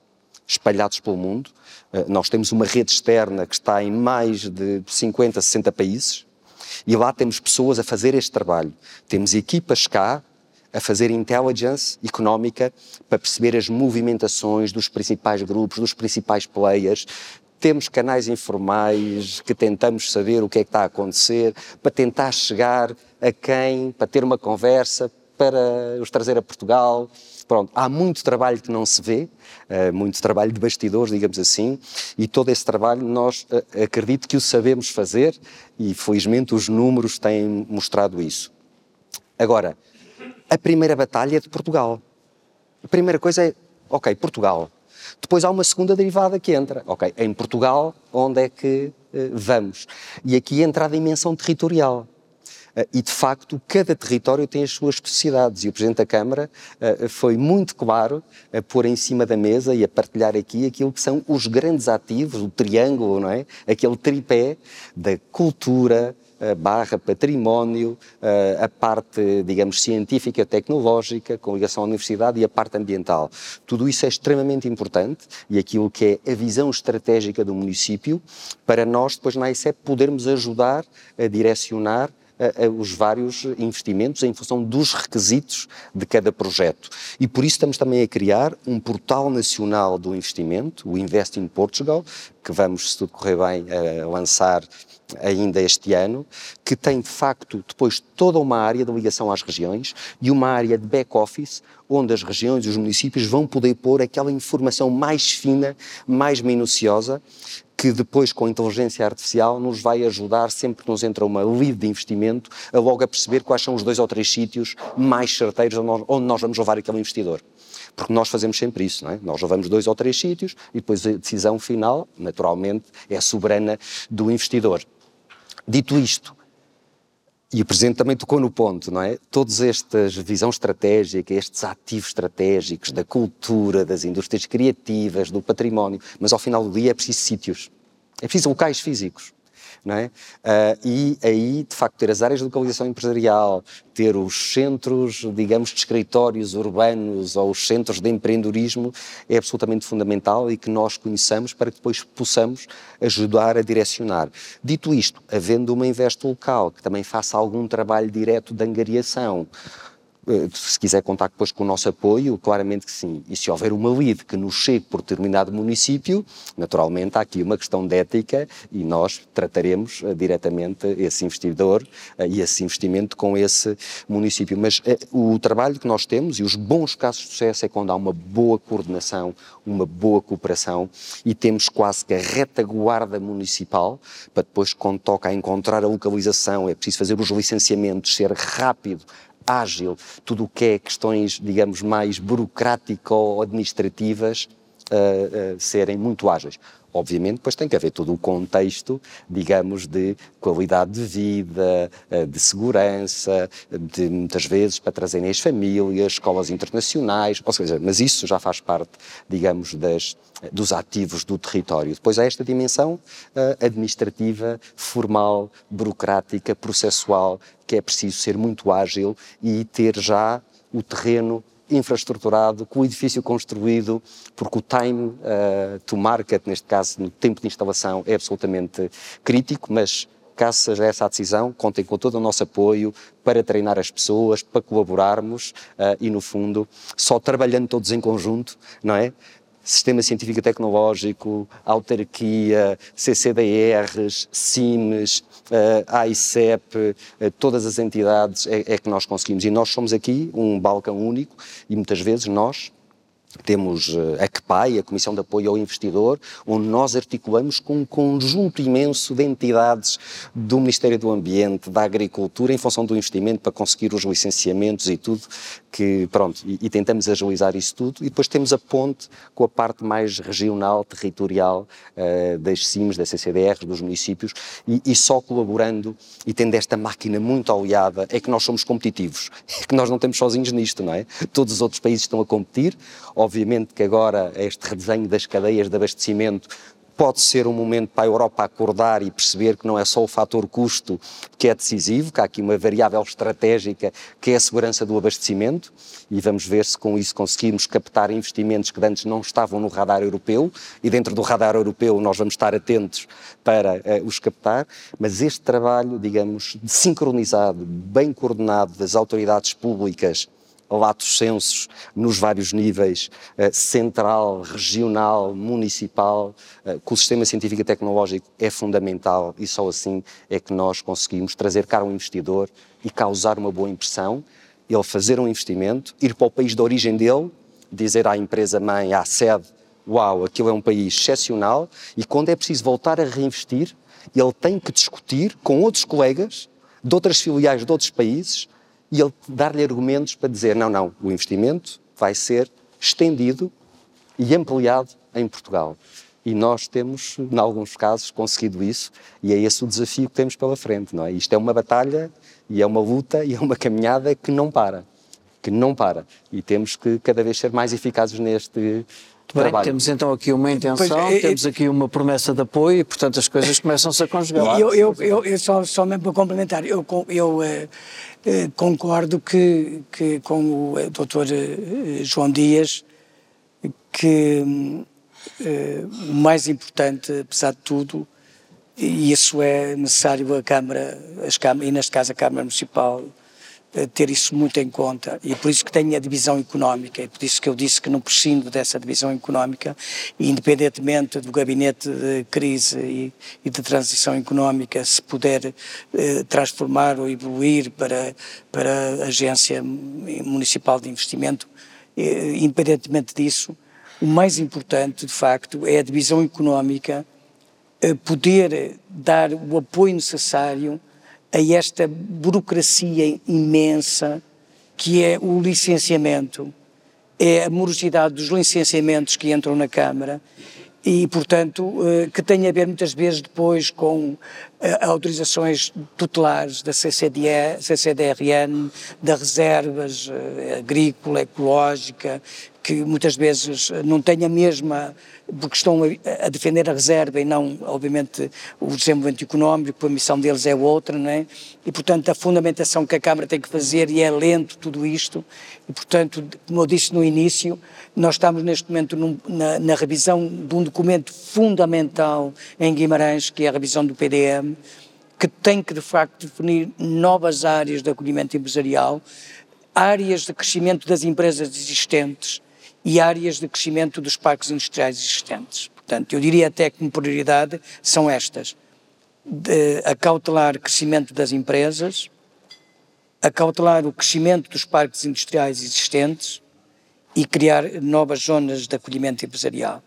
espalhados pelo mundo, uh, nós temos uma rede externa que está em mais de 50, 60 países, e lá temos pessoas a fazer este trabalho. Temos equipas cá a fazer intelligence económica para perceber as movimentações dos principais grupos, dos principais players. Temos canais informais que tentamos saber o que é que está a acontecer, para tentar chegar a quem, para ter uma conversa, para os trazer a Portugal. Pronto, há muito trabalho que não se vê, uh, muito trabalho de bastidores, digamos assim, e todo esse trabalho nós uh, acredito que o sabemos fazer e felizmente os números têm mostrado isso. Agora, a primeira batalha de Portugal. A primeira coisa é, ok, Portugal. Depois há uma segunda derivada que entra. Ok, em Portugal, onde é que uh, vamos? E aqui entra a dimensão territorial. Uh, e, de facto, cada território tem as suas especificidades. E o Presidente da Câmara uh, foi muito claro a pôr em cima da mesa e a partilhar aqui aquilo que são os grandes ativos, o triângulo, não é? Aquele tripé da cultura, barra património, a parte, digamos, científica, tecnológica, com ligação à universidade e a parte ambiental. Tudo isso é extremamente importante e aquilo que é a visão estratégica do município para nós depois na ICEP podermos ajudar a direcionar os vários investimentos em função dos requisitos de cada projeto. E por isso estamos também a criar um portal nacional do investimento, o Invest in Portugal, que vamos, se tudo correr bem, lançar ainda este ano, que tem de facto depois toda uma área de ligação às regiões e uma área de back-office, onde as regiões e os municípios vão poder pôr aquela informação mais fina, mais minuciosa, que depois com a inteligência artificial nos vai ajudar sempre que nos entra uma lead de investimento a logo a perceber quais são os dois ou três sítios mais certeiros onde nós, vamos levar aquele investidor. Porque nós fazemos sempre isso, não é? Nós levamos dois ou três sítios e depois a decisão final, naturalmente, é soberana do investidor. Dito isto, e o Presidente também tocou no ponto, não é? Todos estas visão estratégica, estes ativos estratégicos da cultura, das indústrias criativas, do património, mas ao final do dia é preciso sítios, é preciso locais físicos não é? Uh, e aí, de facto, ter as áreas de localização empresarial, ter os centros, digamos, de escritórios urbanos ou os centros de empreendedorismo é absolutamente fundamental e que nós conheçamos para que depois possamos ajudar a direcionar. Dito isto, havendo uma investe local que também faça algum trabalho direto de angariação, eh, se quiser contar depois com o nosso apoio, claramente que sim. E se houver uma lead que nos chegue por determinado município, naturalmente há aqui uma questão de ética e nós trataremos uh, diretamente esse investidor uh, e esse investimento com esse município. Mas o trabalho que nós temos e os bons casos de sucesso é quando há uma boa coordenação, uma boa cooperação e temos quase que a retaguarda municipal para depois, quando toca a encontrar a localização, é preciso fazer os licenciamentos, ser rápido ágil, tudo o que é questões, digamos, mais burocrático-administrativas, uh, uh, serem muito ágeis. Obviamente, depois tem que haver todo o contexto, digamos, de qualidade de vida, eh, de segurança, de muitas vezes para trazerem as famílias, escolas internacionais, ou seja, mas isso já faz parte, digamos, das, dos ativos do território. Depois há esta dimensão uh, administrativa, formal, burocrática, processual, que é preciso ser muito ágil e ter já o terreno infraestruturado, com o edifício construído, porque o time uh, to market, neste caso, no tempo de instalação, é absolutamente crítico, mas caso seja essa a decisão, contem com todo o nosso apoio para treinar as pessoas, para colaborarmos uh, e, no fundo, só trabalhando todos em conjunto, não é? Sistema Científico e Tecnológico, Autarquia, CCDRs, CIMES, a AICEP, todas as entidades é, é que nós conseguimos. E nós somos aqui um balcão único e muitas vezes nós, temos eh, a CPAI, a Comissão de Apoio ao Investidor, onde nós articulamos com um conjunto imenso de entidades do Ministério do Ambiente, da Agricultura, em função do investimento para conseguir os licenciamentos e tudo, que pronto, e, e tentamos agilizar isso tudo. E depois temos a ponte com a parte mais regional, territorial, uh, das CIMs, da CCDR, dos municípios, e, e só colaborando e tendo esta máquina muito aliada é que nós somos competitivos, é que nós não estamos sozinhos nisto, não é? Todos os outros países estão a competir, Obviamente que agora este redesenho das cadeias de abastecimento pode ser um momento para a Europa acordar e perceber que não é só o fator custo que é decisivo, que há aqui uma variável estratégica que é a segurança do abastecimento e vamos ver se com isso conseguimos captar investimentos que antes não estavam no radar europeu e dentro do radar europeu nós vamos estar atentos para uh, os captar, mas este trabalho, digamos, sincronizado, bem coordenado das autoridades públicas latos sensos nos vários níveis, eh, central, regional, municipal, eh, com o sistema científico e tecnológico é fundamental e só assim é que nós conseguimos trazer cá um investidor e causar uma boa impressão, ele fazer um investimento, ir para o país de origem dele, dizer à empresa mãe, à sede, uau, aquilo é um país excepcional e quando é preciso voltar a reinvestir, ele tem que discutir com outros colegas de outras filiais de outros países e ele dar-lhe argumentos para dizer: não, não, o investimento vai ser estendido e ampliado em Portugal. E nós temos, em alguns casos, conseguido isso, e é esse o desafio que temos pela frente, não é? Isto é uma batalha, e é uma luta, e é uma caminhada que não para. Que não para. E temos que cada vez ser mais eficazes neste, Bem, trabalho. temos então aqui uma intenção, Pois, é, é- temos aqui uma promessa de apoio e, portanto, as coisas começam-se a conjugar. Eu, eu, eu, eu só, só mesmo para complementar, eu, eu eh, concordo que, que com o eh, Dr. eh, João Dias que hum, eh, o mais importante, apesar de tudo, e isso é necessário a Câmara, as Câmaras, e neste caso a Câmara Municipal, eh, ter isso muito em conta. E por isso que tenho a divisão económica. E por isso que eu disse que não prescindo dessa divisão económica independentemente do gabinete de crise e, e de transição económica se puder eh, transformar ou evoluir para, para a agência municipal de investimento eh, independentemente disso o mais importante de facto é a divisão económica eh, poder dar o apoio necessário a esta burocracia imensa que é o licenciamento, é a morosidade dos licenciamentos que entram na Câmara e, portanto, eh, que tem a ver muitas vezes depois com eh, autorizações tutelares da CCDE, CCDRN, das reservas eh, agrícola, ecológica, que muitas vezes não têm a mesma, porque estão a, defender a reserva e não, obviamente, o desenvolvimento económico, a missão deles é outra, não é? E, portanto, a fundamentação que a Câmara tem que fazer, e é lento tudo isto, e, portanto, como eu disse no início, nós estamos neste momento num, na, na revisão de um documento fundamental em Guimarães, que é a revisão do PDM, que tem que, de facto, definir novas áreas de acolhimento empresarial, áreas de crescimento das empresas existentes e áreas de crescimento dos parques industriais existentes. Portanto, eu diria até que como prioridade são estas. De acautelar o crescimento das empresas, acautelar o crescimento dos parques industriais existentes e criar novas zonas de acolhimento empresarial.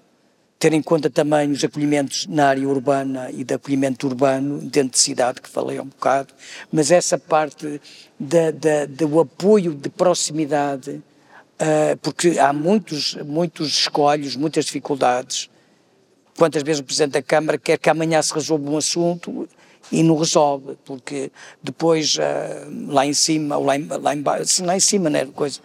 Ter em conta também os acolhimentos na área urbana e de acolhimento urbano, dentro de cidade, que falei um bocado, mas essa parte da, da, do apoio de proximidade, uh, porque há muitos, muitos escolhos, muitas dificuldades. Quantas vezes o Presidente da Câmara quer que amanhã se resolva um assunto e não resolve, porque depois uh, lá em cima, ou lá em, lá em baixo, lá em cima, né, coisa,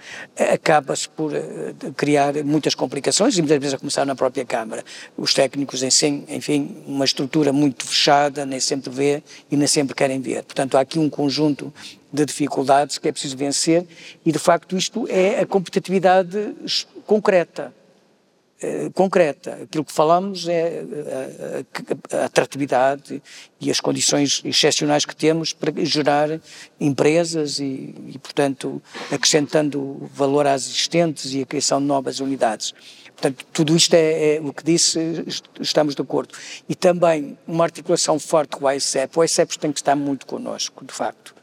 acaba-se por uh, criar muitas complicações e muitas vezes a começar na própria Câmara. Os técnicos, si, enfim, uma estrutura muito fechada, nem sempre vê e nem sempre querem ver. Portanto, há aqui um conjunto de dificuldades que é preciso vencer e, de facto, isto é a competitividade concreta concreta. Aquilo que falamos é a, a, a, atratividade e as condições excepcionais que temos para gerar empresas e, e, portanto, acrescentando valor às existentes e a criação de novas unidades. Portanto, tudo isto é, é, o que disse, estamos de acordo. E também uma articulação forte com o ICEP. O ICEP tem que estar muito connosco, de facto.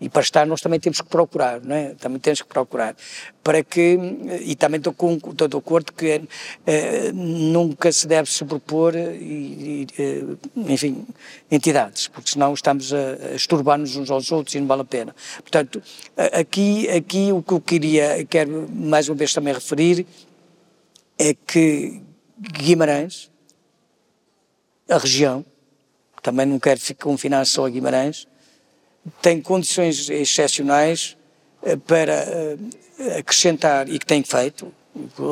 E para estar nós também temos que procurar, não é? Também temos que procurar. Para que, e também estou, com, estou de acordo que eh, nunca se deve sobrepor, e, e, enfim, entidades, porque senão estamos a, a esturbar-nos uns aos outros e não vale a pena. Portanto, aqui, aqui o que eu queria, quero mais uma vez também referir, é que Guimarães, a região, também não quero confinar só a Guimarães, tem condições excepcionais para acrescentar e que tem feito,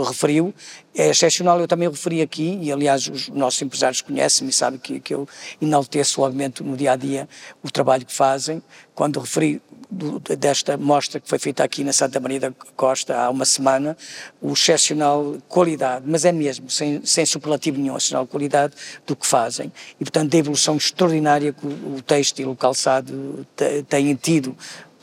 referiu, é excepcional, eu também referi aqui, e aliás os nossos empresários conhecem-me e sabem que, que eu enalteço obviamente no dia a dia o trabalho que fazem, quando referi do, desta mostra que foi feita aqui na Santa Maria da Costa há uma semana, o excepcional qualidade, mas é mesmo, sem, sem superlativo nenhum, excepcional qualidade do que fazem. E, portanto, da evolução extraordinária que o, o têxtil, o calçado têm tido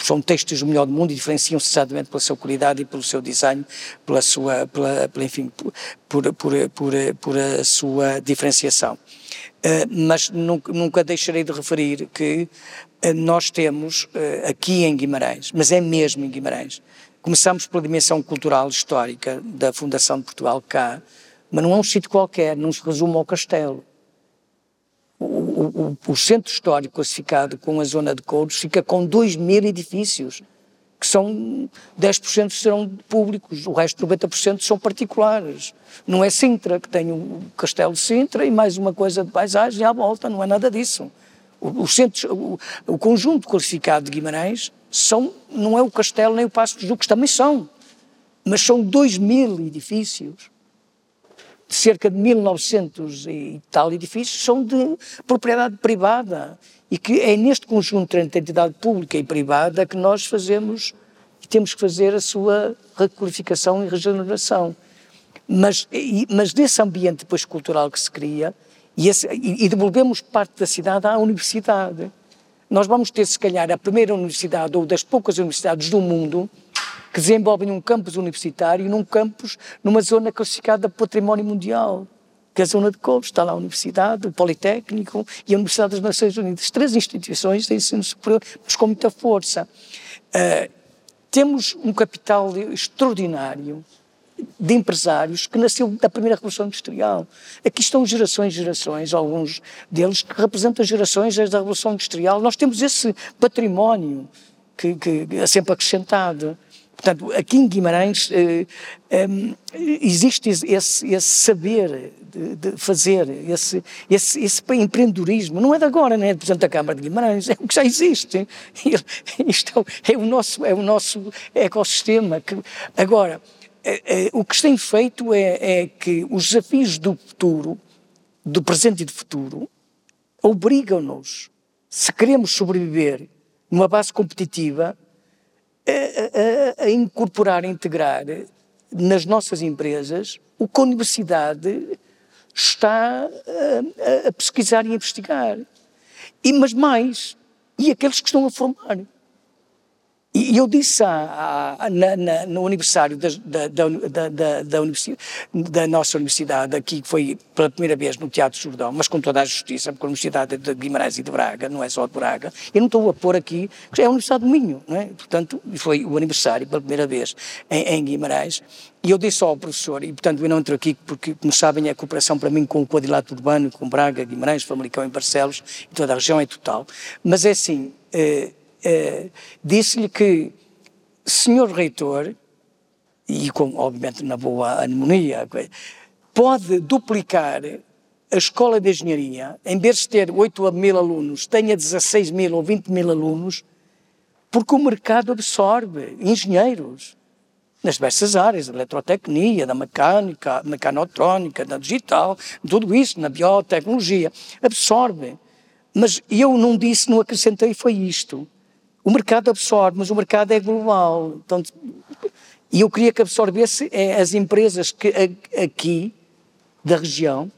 são textos do melhor do mundo e diferenciam-se exatamente pela sua qualidade e pelo seu design, pela sua, pela, pela enfim, por, por, por, por a sua diferenciação. Uh, mas nunca, nunca, deixarei de referir que nós temos uh, aqui em Guimarães, mas é mesmo em Guimarães, começamos pela dimensão cultural histórica da Fundação de Portugal cá, mas não é um sítio qualquer, não se resume ao castelo. O, o, o, centro histórico classificado com a zona de Couros fica com 2 mil edifícios, que são 10% serão públicos, o resto 90% são particulares. Não é Sintra, que tem o Castelo de Sintra e mais uma coisa de paisagem à volta, não é nada disso. O, o, conjunto classificado de Guimarães são, não é o Castelo nem o Passo dos Duques, também são, mas são 2 mil edifícios cerca de 1900 e tal edifícios são de propriedade privada e que é neste conjunto entre entidade pública e privada que nós fazemos e temos que fazer a sua requalificação e regeneração. Mas, e, mas nesse ambiente depois cultural que se cria, e, esse, e, devolvemos parte da cidade à universidade. Nós vamos ter, se calhar, a primeira universidade, ou das poucas universidades do mundo, que desenvolvem um campus universitário num campus, numa zona classificada Património Mundial, que é a zona de Couves, está lá a Universidade, o Politécnico e a Universidade das Nações Unidas. Três instituições de ensino superior, mas com muita força. Uh, temos um capital extraordinário de empresários que nasceu da primeira Revolução Industrial. Aqui estão gerações e gerações, alguns deles que representam gerações da Revolução Industrial. Nós temos esse património que, que é sempre acrescentado. Portanto, aqui em Guimarães eh, eh, existe esse, esse saber de, de, fazer, esse, esse, esse empreendedorismo. Não é de agora, não é Presidente da Câmara de Guimarães, é o que já existe. Isto é o nosso, é o nosso ecossistema. Que, agora, é, é, o que se tem feito é, é que os desafios do futuro, do presente e do futuro, obrigam-nos, se queremos sobreviver numa base competitiva, a, a, a, incorporar, a integrar nas nossas empresas o que a universidade está a, a pesquisar e a investigar. E, mas mais, e aqueles que estão a formar. E eu disse na, na, no aniversário da, da, da, da, nossa universidade, aqui que foi pela primeira vez no Teatro Jordão, mas com toda a justiça, porque a Universidade de Guimarães e de Braga, não é só de Braga, eu não estou a pôr aqui, é a Universidade do Minho, não é? Portanto, foi o aniversário pela primeira vez em, em Guimarães, e eu disse ao professor, e portanto eu não entro aqui porque, como sabem, a cooperação para mim com o quadrilátero urbano, com Braga, Guimarães, Famalicão e Barcelos, e toda a região é total, mas é assim... Eh, eh, disse-lhe que, senhor reitor, e com, obviamente, na boa harmonia, pode duplicar a escola de engenharia, em vez de ter 8 mil alunos, tenha 16 mil ou 20 mil alunos, porque o mercado absorve engenheiros nas diversas áreas, da eletrotecnia, da mecânica, mecanotrónica, da digital, tudo isso, na biotecnologia, absorve. Mas eu não disse, não acrescentei, foi isto. O mercado absorve, mas o mercado é global. Então, e eu queria que absorvesse é, as empresas que aqui, da região,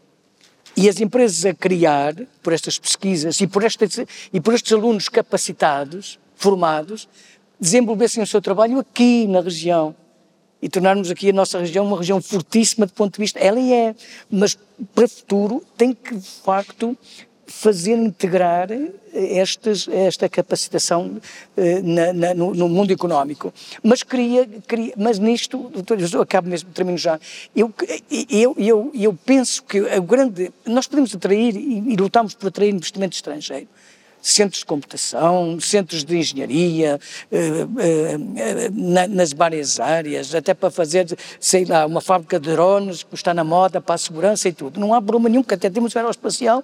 e as empresas a criar, por estas pesquisas e por, estes, e por estes alunos capacitados, formados, desenvolvessem o seu trabalho aqui na região e tornarmos aqui a nossa região uma região fortíssima do ponto de vista. Ela é, mas para o futuro tem que, de facto, fazer integrar estas, esta capacitação eh, na, na, no, no, mundo económico. Mas queria, queria mas nisto, doutor, eu acabo mesmo, termino já, eu, eu, eu, eu penso que o grande, nós podemos atrair e, e lutamos por atrair investimento estrangeiro, centros de computação, centros de engenharia, eh, eh, nas várias áreas, até para fazer, sei lá, uma fábrica de drones que está na moda para a segurança e tudo. Não há problema nenhum, porque até temos aeroespacial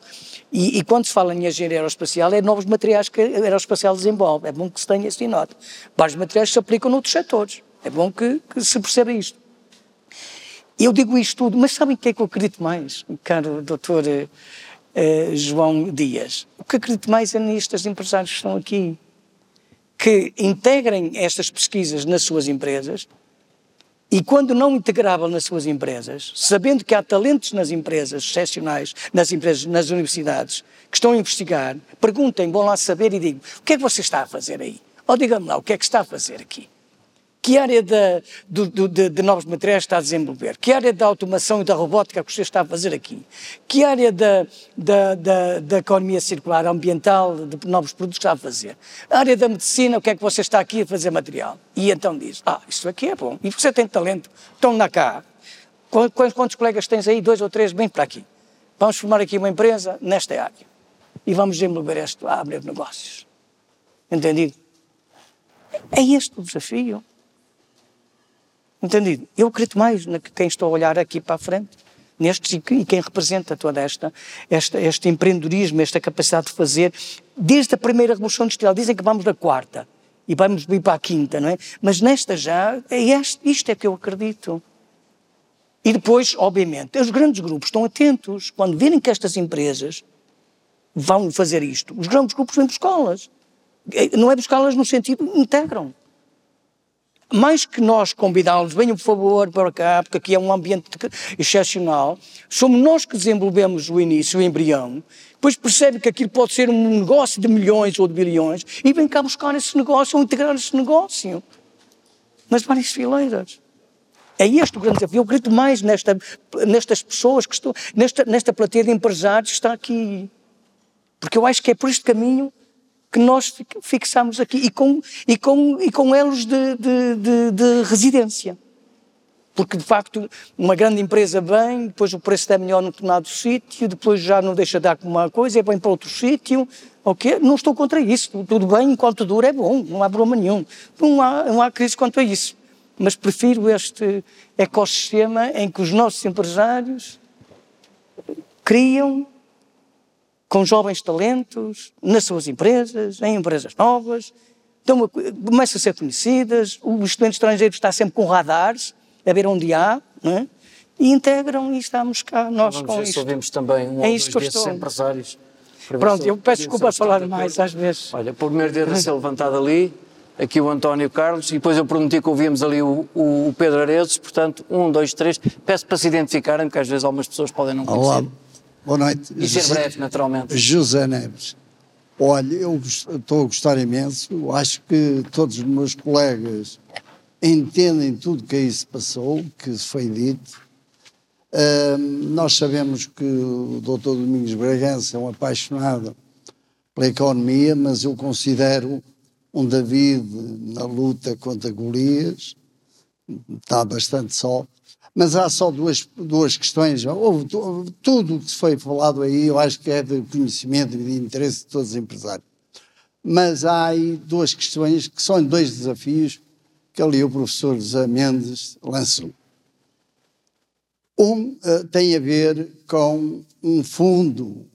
e, e, quando se fala em engenharia aeroespacial é novos materiais que o aeroespacial desenvolve. É bom que se tenha isso em nota. Vários materiais se aplicam noutros setores. É bom que, que se perceba isto. Eu digo isto tudo, mas sabem o que é que eu acredito mais, caro doutor uh, João Dias. O que acredito mais é nestes empresários que estão aqui, que integrem estas pesquisas nas suas empresas e quando não integravam nas suas empresas, sabendo que há talentos nas empresas excepcionais, nas empresas, nas universidades, que estão a investigar, perguntem, vão lá saber e digam, o que é que você está a fazer aí? Ou digam-me lá, o que é que está a fazer aqui? Que área de, de, de, de, novos materiais está a desenvolver? Que área da automação e da robótica que você está a fazer aqui? Que área da, da, da, da economia circular, ambiental, de novos produtos está a fazer? A área da medicina, o que é que você está aqui a fazer material? E então diz, ah, isso aqui é bom. E você tem talento, então na cá. Quantos, quantos colegas tens aí? Dois ou três? Bem para aqui. Vamos formar aqui uma empresa nesta área. E vamos desenvolver este, a abrir negócios. Entendido? É este o desafio. Entendido? Eu acredito mais na quem estou a olhar aqui para a frente, nestes e quem representa toda esta, esta, este empreendedorismo, esta capacidade de fazer, desde a primeira Revolução Industrial. Dizem que vamos da quarta e vamos ir para a quinta, não é? Mas nesta já, é este, isto é que eu acredito. E depois, obviamente, os grandes grupos estão atentos. Quando virem que estas empresas vão fazer isto, os grandes grupos vêm buscá-las. Não é buscá-las no sentido, integram. Mais que nós convidá-los, venham por favor para cá, porque aqui é um ambiente excepcional, somos nós que desenvolvemos o início, o embrião, depois percebe que aquilo pode ser um negócio de milhões ou de bilhões e vem cá buscar esse negócio ou integrar esse negócio nas várias fileiras. É este o grande desafio. Eu acredito mais nesta, nestas pessoas que estão, nesta, nesta plateia de empresários que está aqui. Porque eu acho que é por este caminho que nós fixamos aqui e com, e com, e com elos de, de, de, de residência. Porque, de facto, uma grande empresa vem, depois o preço é melhor num determinado sítio, depois já não deixa de dar como uma coisa, é bem para outro sítio. Ok? Não estou contra isso. Tudo bem, enquanto dura é bom, não há problema nenhum. Não há, não há crise quanto a isso. Mas prefiro este ecossistema em que os nossos empresários criam com jovens talentos, nas suas empresas, em empresas novas, então, começam a ser conhecidas, o estudante estrangeiro está sempre com radares, a ver onde há, é? e integram e estamos cá, nós Vamos com ver isto. ouvimos também um É ou dois desses empresários. Pronto, eu peço desculpa a falar mais às vezes. Olha, por primeiro dedo a ser levantado ali, aqui o António Carlos, e depois eu prometi que ouvíamos ali o, o, Pedro Aredes, portanto, um, dois, três. Peço para se identificarem, porque às vezes algumas pessoas podem não conhecer. Olá, boa noite. E ser José- breve, naturalmente. José Neves. Olha, eu estou a gostar imenso. Acho que todos os meus colegas entendem tudo que aí se passou, que foi dito. Ahm, nós sabemos que o Dr. Domingos Bragança é um apaixonado pela economia, mas eu considero um David na luta contra Golias. Está bastante só. Mas há só duas, duas questões. Houve, tu- tudo o que foi falado aí, eu acho que é de conhecimento e de interesse de todos os empresários. Mas há aí duas questões que são dois desafios que ali o professor José Mendes lançou. Um eh, tem a ver com um fundo,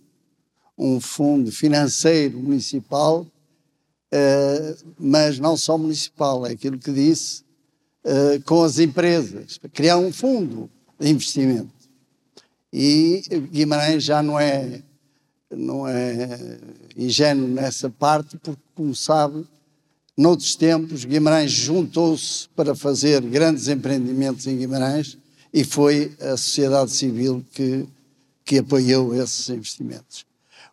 um fundo financeiro municipal, eh, mas não só municipal, é aquilo que disse, eh, com as empresas, para criar um fundo de investimento. E Guimarães já não é, não é ingênuo nessa parte, porque, como sabe, noutros tempos, Guimarães juntou-se para fazer grandes empreendimentos em Guimarães e foi a sociedade civil que, que apoiou esses investimentos.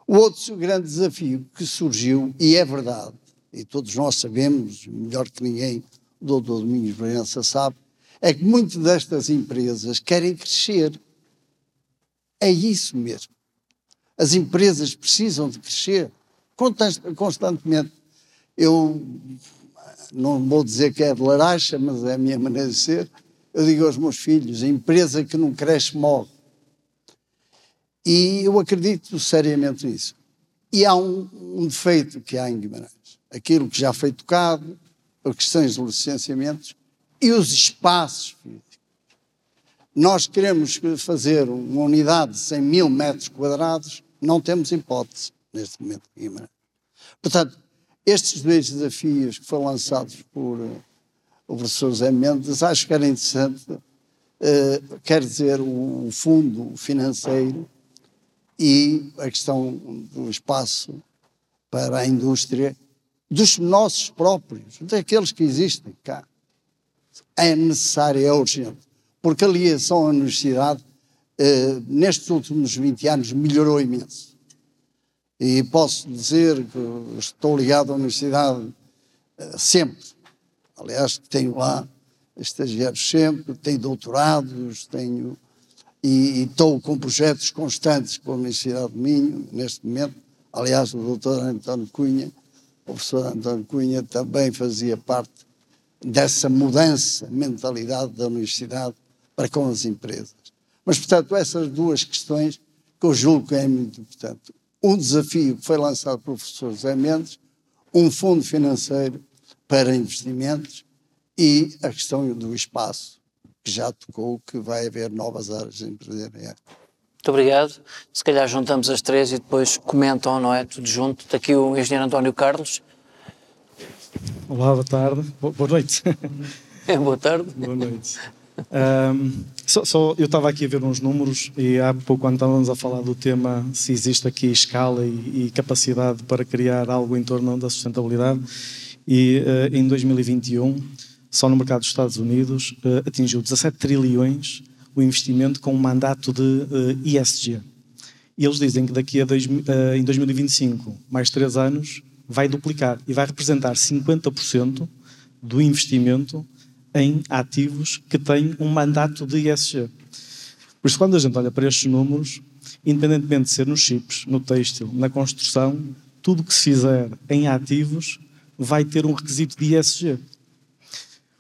O outro grande desafio que surgiu, e é verdade, e todos nós sabemos, melhor que ninguém, doutor Domingos Bragança sabe, é que muitas destas empresas querem crescer. É isso mesmo. As empresas precisam de crescer constan- constantemente. Eu não vou dizer que é de laracha, mas é a minha maneira de ser. Eu digo aos meus filhos: a empresa que não cresce morre. E eu acredito seriamente nisso. E há um, um defeito que há em Guimarães. Aquilo que já foi tocado, as questões de licenciamentos e os espaços físicos. Nós queremos fazer uma unidade de 100 mil metros quadrados, não temos hipótese neste momento em. Portanto, estes dois desafios que foram lançados por eh, o professor José Mendes, acho que era interessante, eh, quer dizer, o, o fundo financeiro e a questão do espaço para a indústria, dos nossos próprios, daqueles que existem cá. É necessário, é urgente, porque a ligação à universidade, eh, nestes últimos 20 anos, melhorou imenso. E posso dizer que estou ligado à universidade eh, sempre. Aliás, tenho lá estagiários sempre, tenho doutorados, tenho e, e estou com projetos constantes com a Universidade de Minho, neste momento. Aliás, o doutor António Cunha, professor António Cunha, também fazia parte dessa mudança de mentalidade da universidade para com as empresas. Mas, portanto, essas duas questões que eu julgo que é muito importante. Um desafio que foi lançado pelo professor José Mendes, um fundo financeiro para investimentos e a questão do espaço, que já tocou, que vai haver novas áreas empresariais. Muito obrigado. Se calhar juntamos as três e depois comentam, não é? Tudo junto. Daqui o engenheiro António Carlos. Olá, boa tarde. Bo- Boa noite. Boa tarde. Boa noite. Um, só, só, eu estava aqui a ver uns números e há pouco, quando estávamos a falar do tema, se existe aqui escala e, e capacidade para criar algo em torno da sustentabilidade, e uh, em 2021, só no mercado dos Estados Unidos, uh, atingiu 17 trilhões o investimento com um mandato de uh, eh, ESG. E eles dizem que daqui a dois, em 2025, mais três anos, vai duplicar e vai representar 50% do investimento em ativos que têm um mandato de ESG. Por isso, quando a gente olha para estes números, independentemente de ser nos chips, no têxtil, na construção, tudo que se fizer em ativos vai ter um requisito de ESG.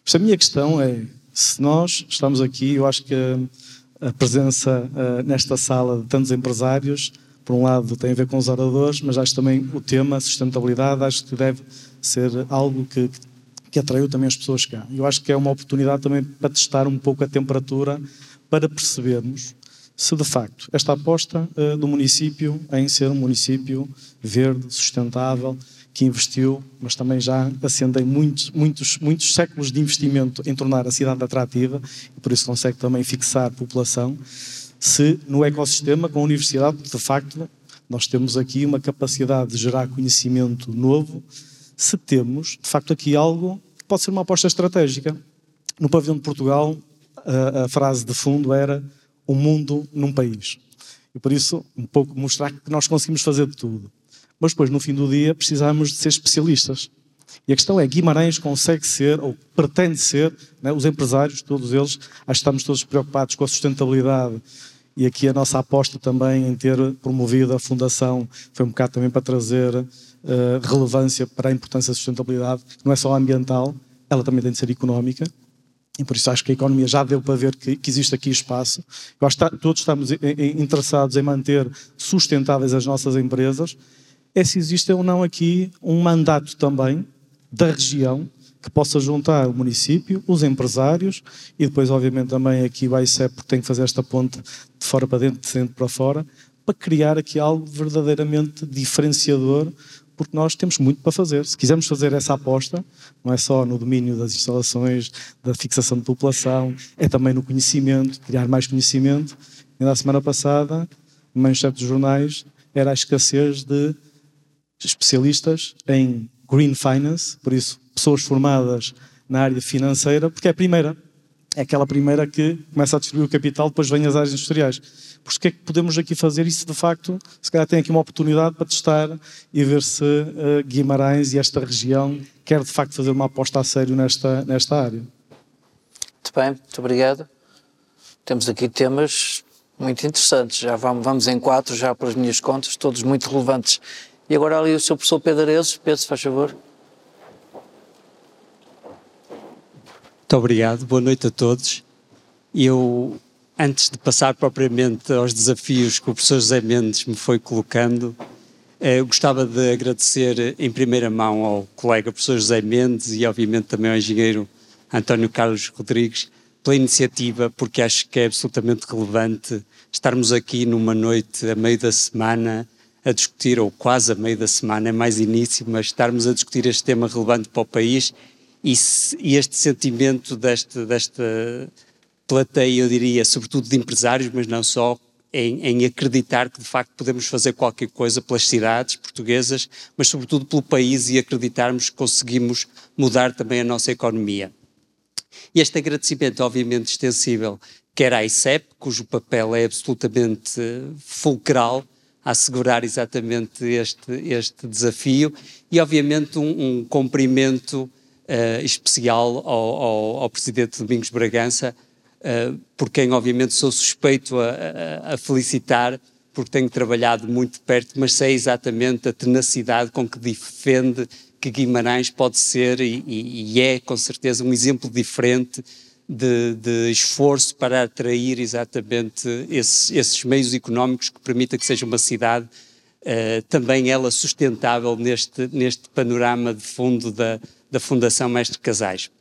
Isso, a minha questão é: se nós estamos aqui, eu acho que a, presença uh, nesta sala de tantos empresários, por um lado, tem a ver com os oradores, mas acho também o tema sustentabilidade, acho que deve ser algo que, que atraiu também as pessoas cá. Eu acho que é uma oportunidade também para testar um pouco a temperatura, para percebermos se de facto esta aposta uh, do município em ser um município verde, sustentável, que investiu, mas também já ascendem muitos, muitos, muitos séculos de investimento em tornar a cidade atrativa e por isso consegue também fixar população, se no ecossistema com a universidade, de facto, nós temos aqui uma capacidade de gerar conhecimento novo, se temos, de facto, aqui algo que pode ser uma aposta estratégica. No pavilhão de Portugal, a, a frase de fundo era o mundo num país. E por isso, um pouco mostrar que nós conseguimos fazer de tudo. Mas depois, no fim do dia, precisamos de ser especialistas. E a questão é, Guimarães consegue ser, ou pretende ser, né, os empresários, todos eles, acho que estamos todos preocupados com a sustentabilidade e aqui a nossa aposta também em ter promovido a Fundação foi um bocado também para trazer eh, relevância para a importância da sustentabilidade, não é só ambiental, ela também tem de ser económica. E por isso acho que a economia já deu para ver que, que existe aqui espaço. Eu acho que todos estamos interessados em manter sustentáveis as nossas empresas. É se existe ou não aqui um mandato também da região que possa juntar o município, os empresários e depois, obviamente, também aqui o ICEP, tem que fazer esta ponte de fora para dentro, de dentro para fora, para criar aqui algo verdadeiramente diferenciador porque nós temos muito para fazer. Se quisermos fazer essa aposta, não é só no domínio das instalações, da fixação de população, é também no conhecimento, criar mais conhecimento. E na semana passada, manchete dos jornais, era a escassez de especialistas em green finance, por isso, pessoas formadas na área financeira, porque é a primeira. É aquela primeira que começa a distribuir o capital, depois vem as áreas industriais. Por que é que podemos aqui fazer isso de facto? Se calhar tem aqui uma oportunidade para testar e ver se uh, Guimarães e esta região quer de facto fazer uma aposta a sério nesta, nesta área. Muito bem, muito obrigado. Temos aqui temas muito interessantes. Já vamos, vamos em quatro, já para as minhas contas, todos muito relevantes. E agora ali o seu professor Pedro Arezes. Pedro, se faz favor. Muito obrigado, boa noite a todos. Eu Antes de passar propriamente aos desafios que o professor José Mendes me foi colocando, eh, eu gostava de agradecer em primeira mão ao colega professor José Mendes e, obviamente, também ao engenheiro António Carlos Rodrigues pela iniciativa, porque acho que é absolutamente relevante estarmos aqui numa noite a meio da semana a discutir, ou quase a meio da semana, é mais início, mas estarmos a discutir este tema relevante para o país e, e este sentimento deste, desta plateia, eu diria, sobretudo de empresários, mas não só, em, em, acreditar que de facto podemos fazer qualquer coisa pelas cidades portuguesas, mas sobretudo pelo país e acreditarmos que conseguimos mudar também a nossa economia. Este agradecimento, obviamente, extensível, quer à ICEP, cujo papel é absolutamente fulcral a assegurar exatamente este, este desafio, e obviamente um, um cumprimento uh, especial ao, ao, ao Presidente Domingos Bragança, uh, por quem obviamente sou suspeito a, a, a, felicitar, porque tenho trabalhado muito perto, mas sei exatamente a tenacidade com que defende que Guimarães pode ser e, e é com certeza um exemplo diferente de, de esforço para atrair exatamente esses, esses, meios económicos que permita que seja uma cidade uh, também ela sustentável neste, neste panorama de fundo da, da Fundação Mestre Casais.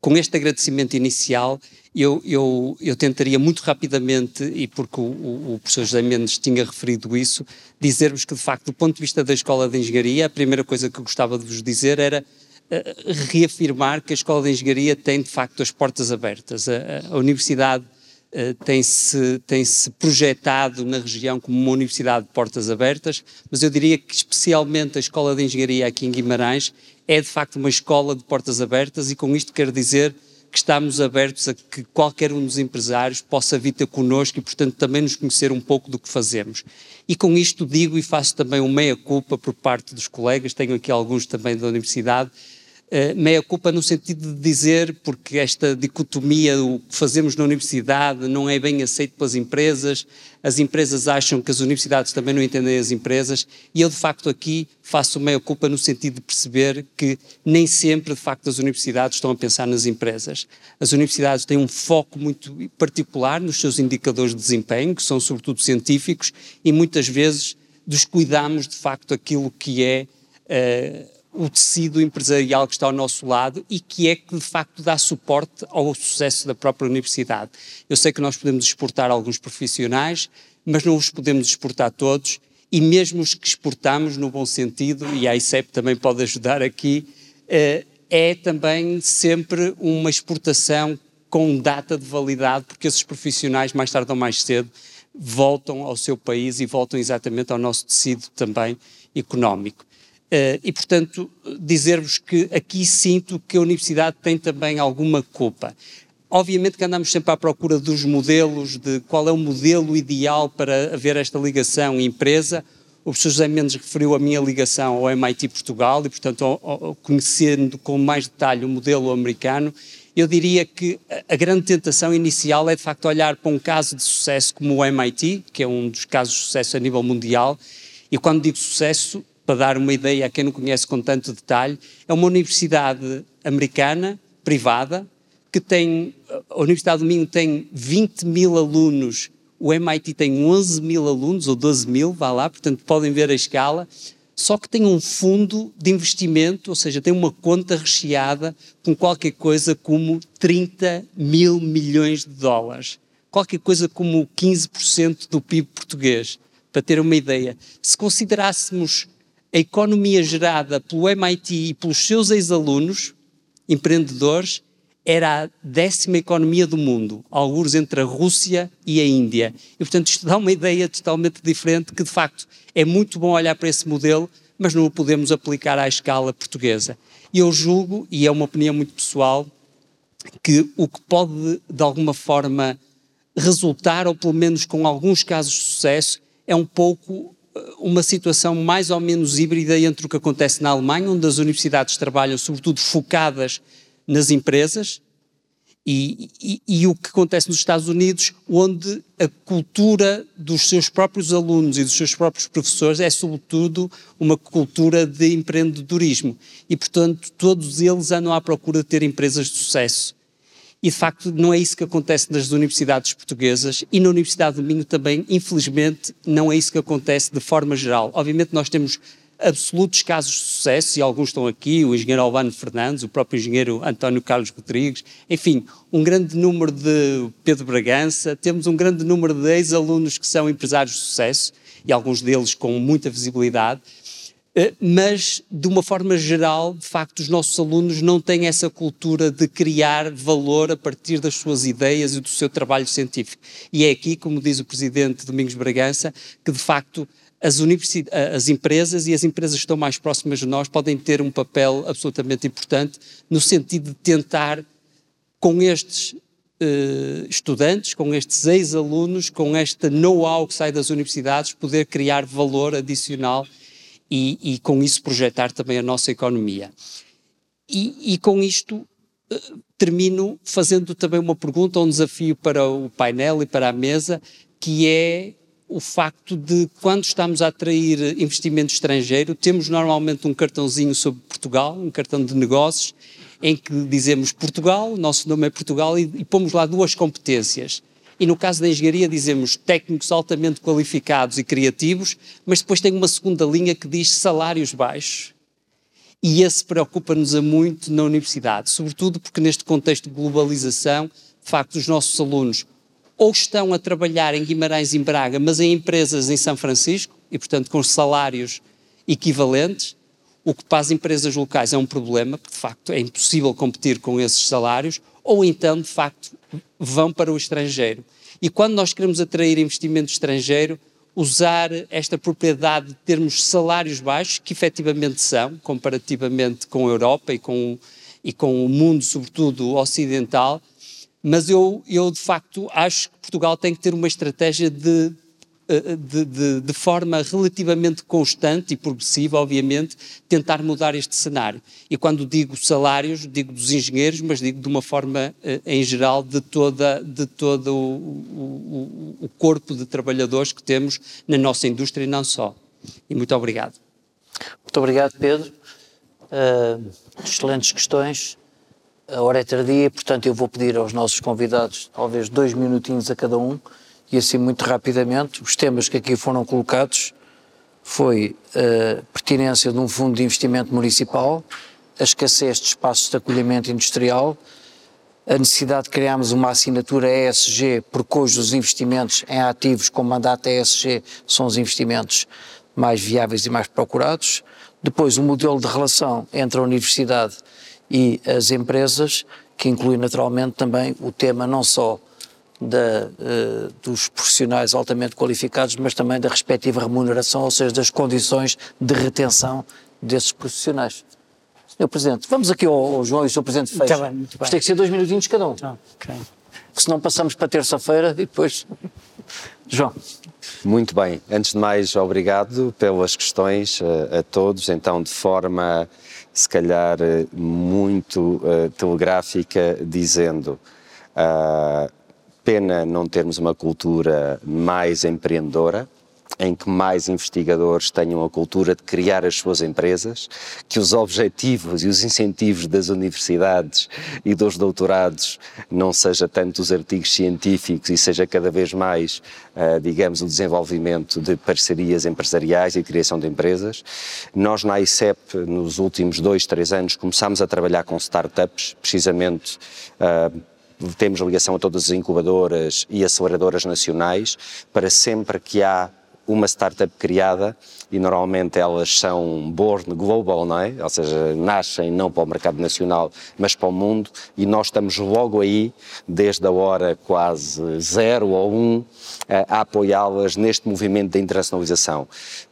Com este agradecimento inicial, eu, eu, eu tentaria muito rapidamente, e porque o, o, professor José Mendes tinha referido isso, dizer-vos que, de facto, do ponto de vista da Escola de Engenharia, a primeira coisa que eu gostava de vos dizer era reafirmar que a Escola de Engenharia tem, de facto, as portas abertas. A, a Universidade uh, tem-se tem -se projetado na região como uma universidade de portas abertas, mas eu diria que, especialmente, a Escola de Engenharia aqui em Guimarães é, de facto, uma escola de portas abertas e, com isto, quero dizer que estamos abertos a que qualquer um dos empresários possa vir ter connosco e, portanto, também nos conhecer um pouco do que fazemos. E com isto digo e faço também uma meia-culpa por parte dos colegas, tenho aqui alguns também da Universidade, Uh, meia culpa no sentido de dizer, porque esta dicotomia, o que fazemos na universidade não é bem aceito pelas empresas, as empresas acham que as universidades também não entendem as empresas, e eu de facto aqui faço meia culpa no sentido de perceber que nem sempre de facto as universidades estão a pensar nas empresas. As universidades têm um foco muito particular nos seus indicadores de desempenho, que são sobretudo científicos, e muitas vezes descuidamos de facto aquilo que é. Uh, o tecido empresarial que está ao nosso lado e que é que de facto dá suporte ao sucesso da própria universidade. Eu sei que nós podemos exportar alguns profissionais, mas não os podemos exportar todos e mesmo os que exportamos no bom sentido, e a ICEP também pode ajudar aqui, eh, é também sempre uma exportação com data de validade, porque esses profissionais, mais tarde ou mais cedo, voltam ao seu país e voltam exatamente ao nosso tecido também económico. Uh, e, portanto, dizer-vos que aqui sinto que a Universidade tem também alguma culpa. Obviamente que andamos sempre à procura dos modelos, de qual é o modelo ideal para haver esta ligação empresa. O professor José Mendes referiu a minha ligação ao MIT Portugal e, portanto, conhecendo com mais detalhe o modelo americano, eu diria que a grande tentação inicial é, de facto, olhar para um caso de sucesso como o MIT, que é um dos casos de sucesso a nível mundial, e quando digo sucesso, para dar uma ideia a quem não conhece com tanto detalhe, é uma universidade americana, privada, que tem, a Universidade do Minho tem 20 mil alunos, o MIT tem 11 mil alunos, ou 12 mil, vá lá, portanto podem ver a escala, só que tem um fundo de investimento, ou seja, tem uma conta recheada com qualquer coisa como 30 mil milhões de dólares. Qualquer coisa como 15% do PIB português. Para ter uma ideia, se considerássemos a economia gerada pelo MIT e pelos seus ex-alunos, empreendedores, era a décima economia do mundo, alguns entre a Rússia e a Índia. E, portanto, isto dá uma ideia totalmente diferente, que de facto é muito bom olhar para esse modelo, mas não o podemos aplicar à escala portuguesa. E eu julgo, e é uma opinião muito pessoal, que o que pode, de alguma forma, resultar, ou pelo menos com alguns casos de sucesso, é um pouco uma situação mais ou menos híbrida entre o que acontece na Alemanha, onde as universidades trabalham sobretudo focadas nas empresas, e, e, e, o que acontece nos Estados Unidos, onde a cultura dos seus próprios alunos e dos seus próprios professores é, sobretudo, uma cultura de empreendedorismo. E, portanto, todos eles andam à procura de ter empresas de sucesso. E de facto não é isso que acontece nas universidades portuguesas e na Universidade do Minho também, infelizmente, não é isso que acontece de forma geral. Obviamente nós temos absolutos casos de sucesso, e alguns estão aqui, o engenheiro Albano Fernandes, o próprio engenheiro António Carlos Rodrigues, enfim, um grande número de Pedro Bragança, temos um grande número de ex-alunos que são empresários de sucesso, e alguns deles com muita visibilidade, mas, de uma forma geral, de facto, os nossos alunos não têm essa cultura de criar valor a partir das suas ideias e do seu trabalho científico. E é aqui, como diz o presidente Domingos Bragança, que de facto as, as empresas e as empresas que estão mais próximas de nós podem ter um papel absolutamente importante no sentido de tentar, com estes Uh, estudantes, com estes ex-alunos, com este know-how que sai das universidades, poder criar valor adicional e, e com isso projetar também a nossa economia. E, e com isto uh, termino fazendo também uma pergunta, um desafio para o painel e para a mesa, que é o facto de quando estamos a atrair investimento estrangeiro, temos normalmente um cartãozinho sobre Portugal, um cartão de negócios, em que dizemos Portugal, nosso nome é Portugal, e, e pomos lá duas competências e no caso da engenharia dizemos técnicos altamente qualificados e criativos, mas depois tem uma segunda linha que diz salários baixos. E esse preocupa-nos a muito na universidade, sobretudo porque neste contexto de globalização, de facto, os nossos alunos ou estão a trabalhar em Guimarães e em Braga, mas em empresas em São Francisco, e portanto com salários equivalentes, o que para as empresas locais é um problema, porque de facto é impossível competir com esses salários, ou então, de facto, vão para o estrangeiro. E quando nós queremos atrair investimento estrangeiro, usar esta propriedade de termos salários baixos, que efetivamente são, comparativamente com a Europa e com, e com o mundo, sobretudo ocidental, mas eu, eu de facto acho que Portugal tem que ter uma estratégia de de, de, de, forma relativamente constante e progressiva, obviamente, tentar mudar este cenário. E quando digo salários, digo dos engenheiros, mas digo de uma forma, eh, em geral, de, toda, de todo o, o, o corpo de trabalhadores que temos na nossa indústria e não só. E muito obrigado. Muito obrigado, Pedro. Uh, excelentes questões. A hora é tardia, portanto, eu vou pedir aos nossos convidados talvez dois minutinhos a cada um e assim muito rapidamente, os temas que aqui foram colocados foi a pertinência de um fundo de investimento municipal, a escassez de espaços de acolhimento industrial, a necessidade de criarmos uma assinatura ESG, porque hoje os investimentos em ativos com mandato ESG são os investimentos mais viáveis e mais procurados. Depois, o um modelo de relação entre a universidade e as empresas, que inclui naturalmente também o tema não só da, uh, dos profissionais altamente qualificados, mas também da respectiva remuneração, ou seja, das condições de retenção desses profissionais. Senhor Presidente, vamos aqui ao, ao João e o Sr. Presidente Fecha. Tá bem, Mas tem que ser dois minutinhos cada um. Tá, okay. Senão passamos para terça-feira e depois... João. Muito bem. Antes de mais, obrigado pelas questões uh, a todos. Então, de forma, se calhar, muito uh, telegráfica, dizendo... Uh, Pena não termos uma cultura mais empreendedora, em que mais investigadores tenham a cultura de criar as suas empresas, que os objetivos e os incentivos das universidades e dos doutorados não seja tanto os artigos científicos e seja cada vez mais, uh, digamos, o desenvolvimento de parcerias empresariais e criação de empresas. Nós na ICEP, nos últimos dois, três anos, começámos a trabalhar com startups, precisamente uh, temos ligação a todas as incubadoras e aceleradoras nacionais, para sempre que há uma startup criada, e normalmente elas são born global, não é? Ou seja, nascem não para o mercado nacional, mas para o mundo, e nós estamos logo aí, desde a hora quase zero ou um, a apoiá-las neste movimento de internacionalização.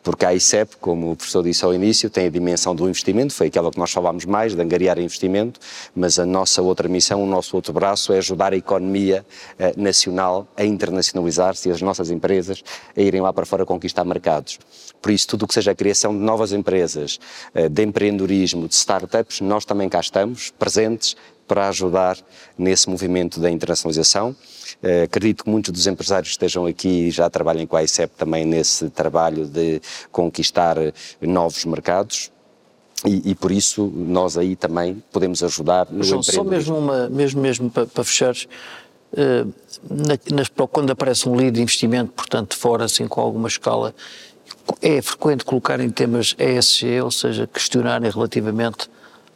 Porque a ICEP, como o professor disse ao início, tem a dimensão do investimento, foi aquela que nós falámos mais, de angariar investimento, mas a nossa outra missão, o nosso outro braço é ajudar a economia eh, nacional a internacionalizar-se e as nossas empresas a irem lá para fora conquistar mercados. Por isso, tudo o que seja a criação de novas empresas, eh, de empreendedorismo, de startups, nós também cá estamos, presentes, para ajudar nesse movimento da internacionalização. Uh, acredito que muitos dos empresários que estejam aqui já trabalhem com a ICEP também nesse trabalho de conquistar novos mercados. E, e, por isso nós aí também podemos ajudar no João, só mesmo uma, mesmo mesmo para, para fechar, uh, na, nas, quando aparece um lead de investimento, portanto, fora, assim, com alguma escala, é frequente colocar em temas ESG, ou seja, questionarem relativamente,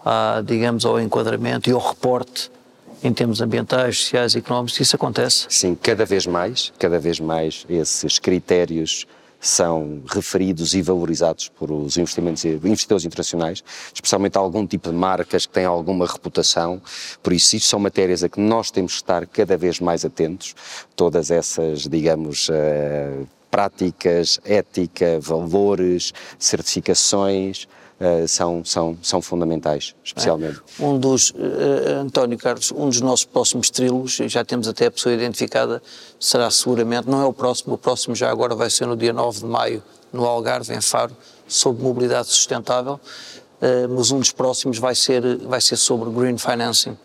a, digamos, ao enquadramento e ao reporte em termos ambientais, sociais e económicos, isso acontece? Sim, cada vez mais, cada vez mais esses critérios são referidos e valorizados por os investimentos, investidores internacionais, especialmente algum tipo de marcas que têm alguma reputação. Por isso, isso são matérias a que nós temos que estar cada vez mais atentos. Todas essas, digamos, uh, práticas, ética, valores, certificações, Uh, são, são, são fundamentais, especialmente. É. Um dos, uh, António Carlos, um dos nossos próximos trílogos, já temos até a pessoa identificada, será seguramente, não é o próximo, o próximo já agora vai ser no dia 9 de maio, no Algarve, em Faro, sobre mobilidade sustentável, uh, mas um dos próximos vai ser, vai ser sobre green financing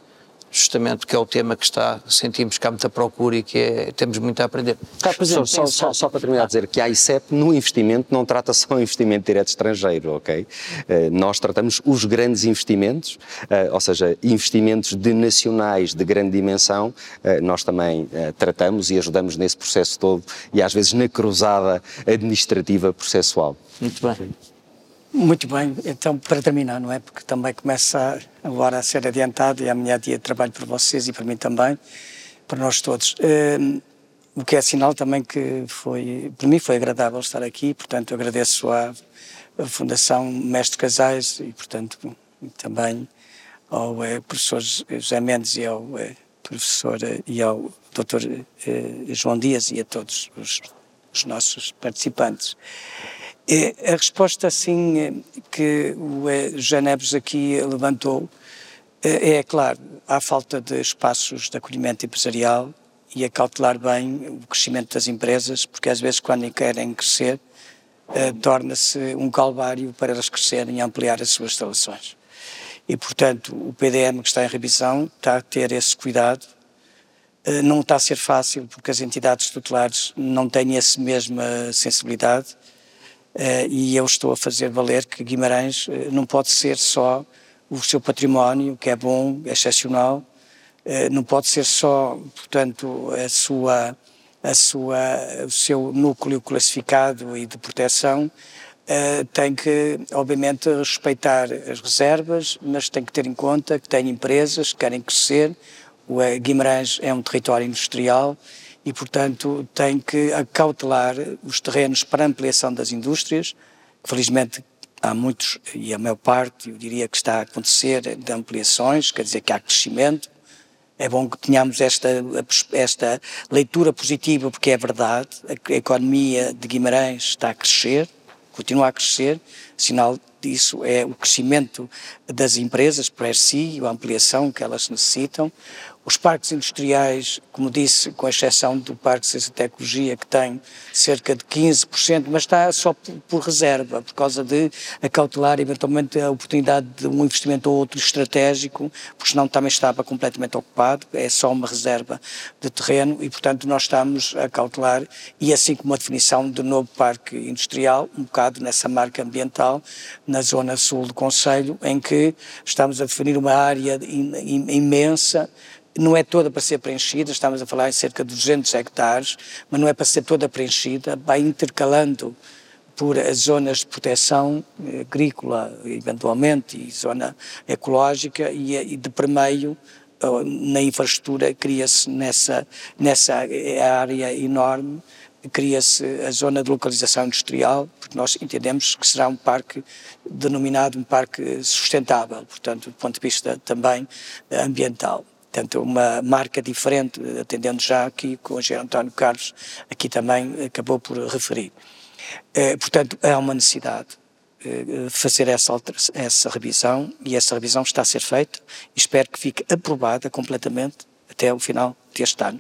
justamente porque é o tema que está, sentimos que há muita procura e que é, temos muito a aprender. Cá, só, só, só, só, para terminar, a dizer que a ICEP no investimento não trata só o investimento direto estrangeiro, ok? Uh, nós tratamos os grandes investimentos, uh, ou seja, investimentos de nacionais de grande dimensão, uh, nós também tratamos e ajudamos nesse processo todo e às vezes na cruzada administrativa processual. Muito bem. Muito bem, então para terminar, não é? Porque também começa agora a ser adiantado e amanhã é dia de trabalho para vocês e para mim também, para nós todos. Um, o que é sinal também que foi, para mim foi agradável estar aqui, portanto agradeço à Fundação Mestre Casais e, portanto, também ao eh, professor José Mendes e ao eh, professor eh, e ao doutor João Dias e a todos os, os nossos participantes. A resposta, assim, que o José Neves aqui levantou é, claro, há falta de espaços de acolhimento empresarial e a cautelar bem o crescimento das empresas, porque às vezes quando querem crescer, torna-se um calvário para elas crescerem e ampliar as suas instalações. E, portanto, o PDM que está em revisão está a ter esse cuidado. Eh, não está a ser fácil, porque as entidades tutelares não têm essa mesma sensibilidade. Eh, e eu estou a fazer valer que Guimarães eh, não pode ser só o seu património, que é bom, é excepcional, não pode ser só, portanto, a sua, a sua, o seu núcleo classificado e de proteção, Uh, tem que, obviamente, respeitar as reservas, mas tem que ter em conta que tem empresas que querem crescer. O eh, Guimarães é um território industrial e, portanto, tem que acautelar os terrenos para ampliação das indústrias. Felizmente, há muitos, e a maior parte, eu diria que está a acontecer, de ampliações, quer dizer que há crescimento. É bom que tenhamos esta, esta leitura positiva, porque é verdade, a economia de Guimarães está a crescer continua a crescer, sinal disso é o crescimento das empresas para si, a ampliação que elas necessitam, os parques industriais, como disse, com exceção do Parque Ciência e Tecnologia, que tem cerca de 15%, mas está só por, por, reserva, por causa de acautelar eventualmente a oportunidade de um investimento ou outro estratégico, porque senão também estava completamente ocupado, é só uma reserva de terreno e, portanto, nós estamos a cautelar, e assim como a definição do novo parque industrial, um bocado nessa marca ambiental, na zona sul do Conselho, em que estamos a definir uma área imensa não é toda para ser preenchida, estamos a falar em cerca de 200 hectares, mas não é para ser toda preenchida, vai intercalando por as zonas de proteção eh, agrícola, eventualmente, e zona ecológica, e, e de permeio na infraestrutura cria-se nessa, nessa área enorme, cria-se a zona de localização industrial, porque nós entendemos que será um parque denominado um parque sustentável, portanto, do ponto de vista também ambiental. Portanto, uma marca diferente, atendendo já aqui com o engenheiro António Carlos, aqui também acabou por referir. Eh, portanto, há uma necessidade de eh, fazer essa, essa revisão e essa revisão está a ser feita espero que fique aprovada completamente até o final deste ano.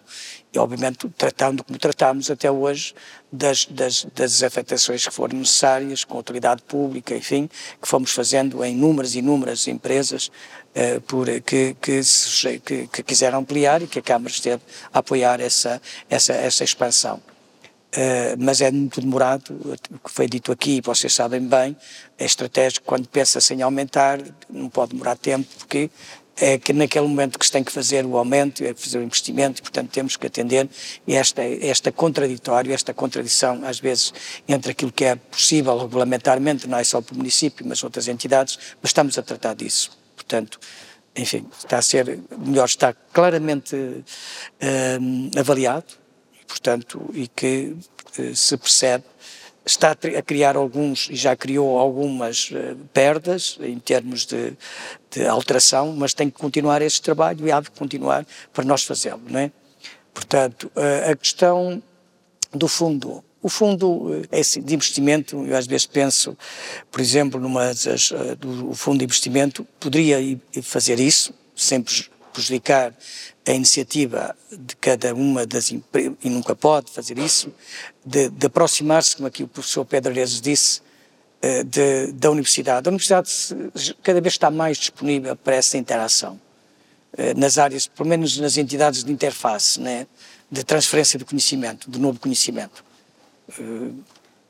E, obviamente, tratando como tratamos até hoje das, das, das afetações que foram necessárias, com a autoridade pública, enfim, que fomos fazendo em inúmeras e inúmeras empresas uh, por, que, que, que, que, quiseram ampliar e que a Câmara esteve a apoiar essa, essa, essa expansão. Uh, mas é muito demorado, o que foi dito aqui, vocês sabem bem, é estratégico quando pensa-se em aumentar, não pode demorar tempo, porque é que naquele momento que se tem que fazer o aumento, é fazer o investimento, e portanto temos que atender esta, esta contraditório, esta contradição às vezes entre aquilo que é possível regulamentarmente, não é só para o município, mas outras entidades, mas estamos a tratar disso. Portanto, enfim, está a ser, melhor está claramente hum, avaliado, portanto, e que uh, se percebe está a criar alguns, e já criou algumas uh, perdas em termos de, de, alteração, mas tem que continuar esse trabalho e há de continuar para nós fazê-lo, não é? Portanto, uh, a questão do fundo, o fundo é assim, de investimento, eu às vezes penso, por exemplo, numa do fundo de investimento, poderia fazer isso, sem prejudicar a iniciativa de cada uma das empresas, e nunca pode fazer isso, de, de aproximar-se, como aqui o professor Pedro Arezes disse, eh, de, da universidade. A universidade cada vez está mais disponível para essa interação, eh, nas áreas, pelo menos nas entidades de interface, né, de transferência de conhecimento, de novo conhecimento.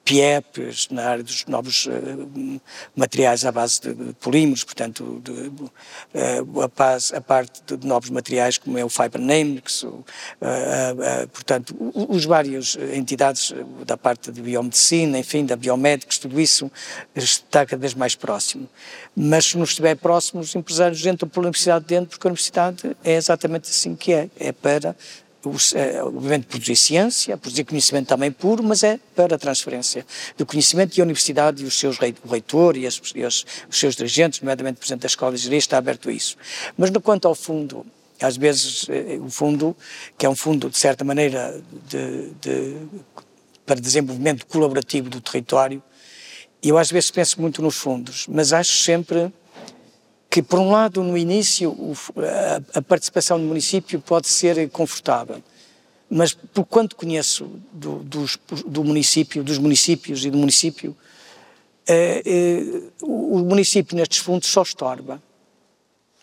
Eh, PIEPs, na área dos novos uh, materiais à base de, de polímeros, portanto, de, uh, a, a, parte de novos materiais como é o Fibernamics, uh, portanto, os várias entidades da parte de biomedicina, enfim, da biomédicos, tudo isso está cada vez mais próximo. Mas se não estiver próximo, os empresários entram pela universidade dentro, porque a universidade é exatamente assim que é, é para obviamente produzir ciência, produzir conhecimento também puro, mas é para a transferência do conhecimento e a universidade e os seus, o reitor e, as, e os, os, seus dirigentes, nomeadamente o presidente da escola de engenharia, está aberto a isso. Mas no quanto ao fundo, às vezes eh, o fundo, que é um fundo de certa maneira de, de, para desenvolvimento colaborativo do território, eu às vezes penso muito nos fundos, mas acho sempre que, por um lado, no início, a, participação do município pode ser confortável, mas por quanto conheço do, dos, do município, dos municípios e do município, eh, eh, o município nestes fundos só estorba.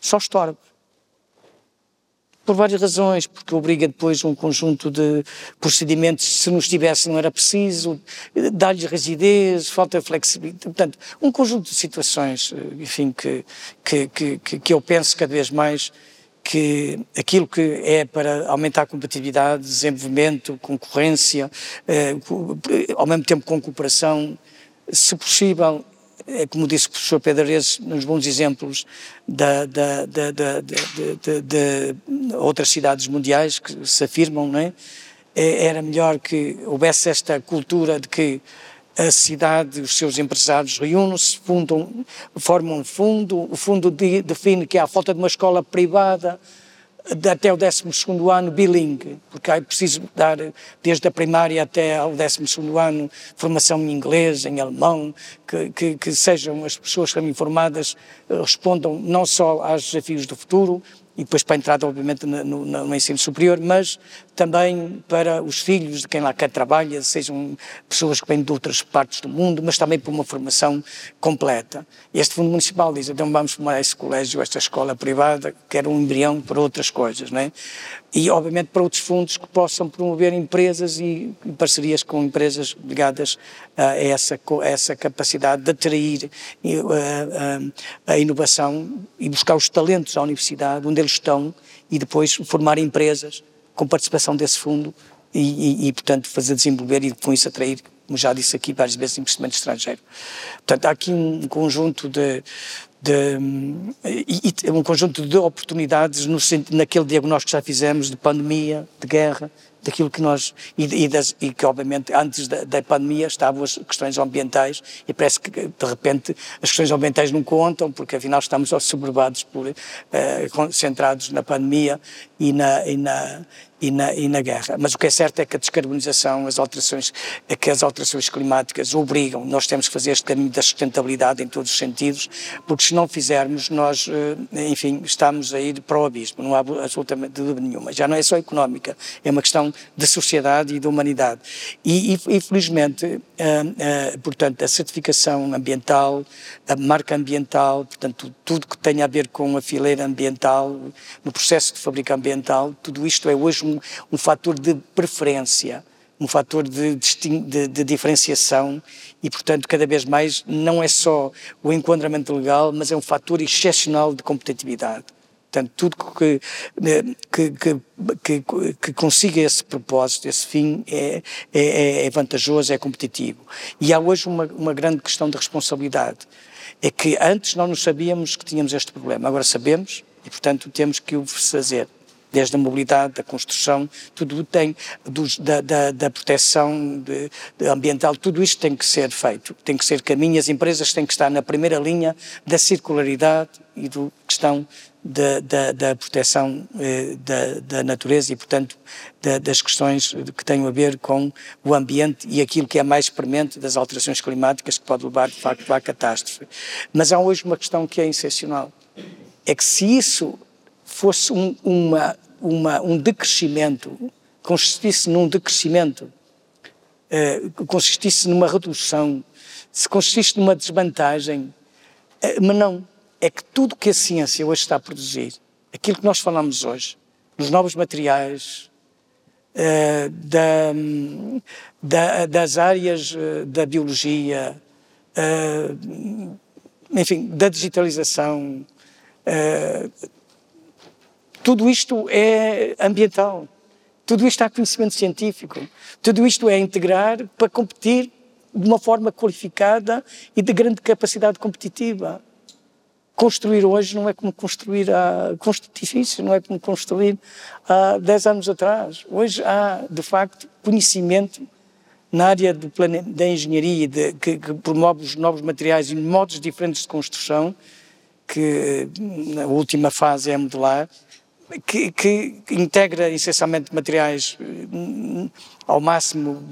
Só estorba por várias razões, porque obriga depois um conjunto de procedimentos, se não estivesse não era preciso, dá-lhes rigidez, falta flexibilidade, portanto, um conjunto de situações, eh, enfim, que, que, que, que eu penso cada vez mais que aquilo que é para aumentar a competitividade, desenvolvimento, concorrência, eh, ao mesmo tempo com cooperação, se possível, como disse o professor Pedro Arezes, nos bons exemplos da, da, da, de outras cidades mundiais que se afirmam, não é? é? Era melhor que houvesse esta cultura de que a cidade, os seus empresários reúnem-se, fundam, formam um fundo, o fundo define que há falta de uma escola privada, até o 12 ano bilingue, porque é preciso dar desde a primária até ao 12 ano formação em inglês, em alemão, que, que, que sejam as pessoas que informadas eh, respondam não só aos desafios do futuro, e depois para a entrada, obviamente, no, no, no, ensino superior, mas também para os filhos de quem lá cá trabalha, sejam pessoas que vêm de outras partes do mundo, mas também para uma formação completa. Este Fundo Municipal diz, então vamos formar esse colégio, esta escola privada, que era um embrião para outras coisas, não é? E, obviamente, para outros fundos que possam promover empresas e, parcerias com empresas ligadas a essa, a essa capacidade de atrair a, a, a inovação e buscar os talentos à universidade, onde eles estão, e depois formar empresas com participação desse fundo e, e, e, portanto, fazer desenvolver e com isso atrair, como já disse aqui várias vezes, investimento estrangeiro. Portanto, há aqui um conjunto de, de um conjunto de oportunidades no, naquele diagnóstico que já fizemos de pandemia, de guerra, daquilo que nós e, e, das, e que obviamente antes da, da, pandemia estavam as questões ambientais e parece que de repente as questões ambientais não contam porque afinal estamos sobrevivos por uh, concentrados na pandemia e na, e na e na, e na, guerra. Mas o que é certo é que a descarbonização, as alterações, é que as alterações climáticas obrigam, nós temos que fazer este caminho da sustentabilidade em todos os sentidos, porque se não fizermos, nós, eh, enfim, estamos a ir para o abismo, não há absolutamente dúvida nenhuma. Já não é só económica, é uma questão de sociedade e de humanidade. E, e felizmente, uh, uh, portanto, a certificação ambiental, a marca ambiental, portanto, tudo que tem a ver com a fileira ambiental, no processo de fabrica ambiental, tudo isto é hoje um, um fator de preferência, um fator de, de, de, diferenciação e, portanto, cada vez mais não é só o enquadramento legal, mas é um fator excepcional de competitividade. Portanto, tudo que, que, que, que, consiga esse propósito, esse fim, é, é, é, vantajoso, é competitivo. E há hoje uma, uma grande questão de responsabilidade. É que antes não sabíamos que tínhamos este problema, agora sabemos e, portanto, temos que o fazer desde a mobilidade, da construção, tudo tem, dos, da, da, da, proteção de, de ambiental, tudo isto tem que ser feito, tem que ser caminho, as empresas têm que estar na primeira linha da circularidade e da questão da, da, da proteção eh, da, da, natureza e, portanto, das questões que têm a ver com o ambiente e aquilo que é mais premente das alterações climáticas que pode levar, de facto, à catástrofe. Mas há hoje uma questão que é excepcional. É que se isso fosse um, uma, uma, um decrescimento, consistisse num decrescimento, eh, consistisse numa redução, se consistisse numa desvantagem, eh, mas não. É que tudo que a ciência hoje está a produzir, aquilo que nós falamos hoje, nos novos materiais, eh, da, da, das áreas da biologia, enfim, da digitalização, tudo isto é ambiental. Tudo isto é conhecimento científico. Tudo isto é integrar para competir de uma forma qualificada e de grande capacidade competitiva. construir hoje não é como construir há, edifícios, não é como construir há 10 anos atrás. Hoje há, de facto, conhecimento na área do plane... da engenharia de, que, que, promove os novos materiais e modos diferentes de construção, que na última fase é modular, que, que, integra essencialmente materiais hum, ao máximo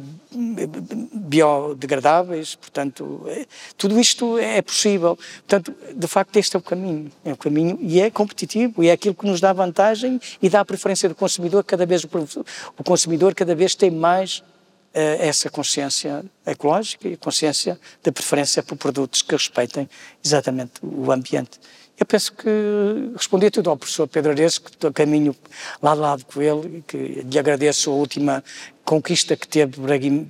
biodegradáveis, portanto, é, tudo isto é possível. Portanto, de facto, este é o caminho, é o caminho e é competitivo, e é aquilo que nos dá vantagem e dá a preferência do consumidor, cada vez o consumidor cada vez tem mais uh, essa consciência ecológica e consciência da preferência por produtos que respeitem exatamente o ambiente. Eu penso que respondi tudo ao professor Pedro Ares, que estou a caminho lado a lado com ele, que lhe agradeço a última conquista que teve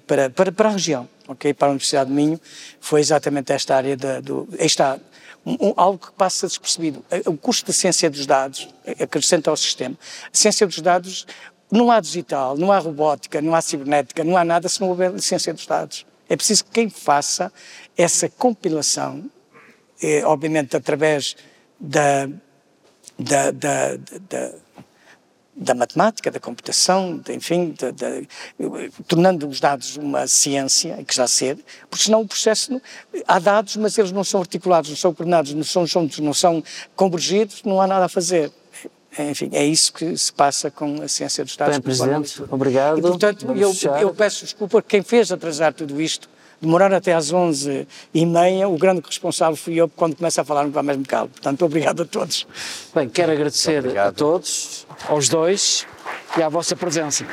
para, para, para a região, okay? para a Universidade de Minho, foi exatamente esta área da, do... Está, um, algo que passa despercebido. O custo da ciência dos dados acrescenta ao sistema. A ciência dos dados, não há digital, não há robótica, não há cibernética, não há nada se não houver ciência dos dados. É preciso que quem faça essa compilação, eh, obviamente através da, da, da, da, da matemática, da computação, de, enfim, tornando os dados uma ciência, que já ser, porque senão o processo, há dados, mas eles não são articulados, não são coordenados, não são juntos, não são convergidos, não há nada a fazer. Enfim, é isso que se passa com a ciência dos dados. Bem, Presidente, obrigado. E, portanto, eu, eu, peço desculpa a quem fez atrasar tudo isto, demorar até às 11 e meia, o grande responsável fui eu quando começa a falar no para mesmo calo. Portanto, obrigado a todos. Bem, quero agradecer a todos, aos dois e à vossa presença.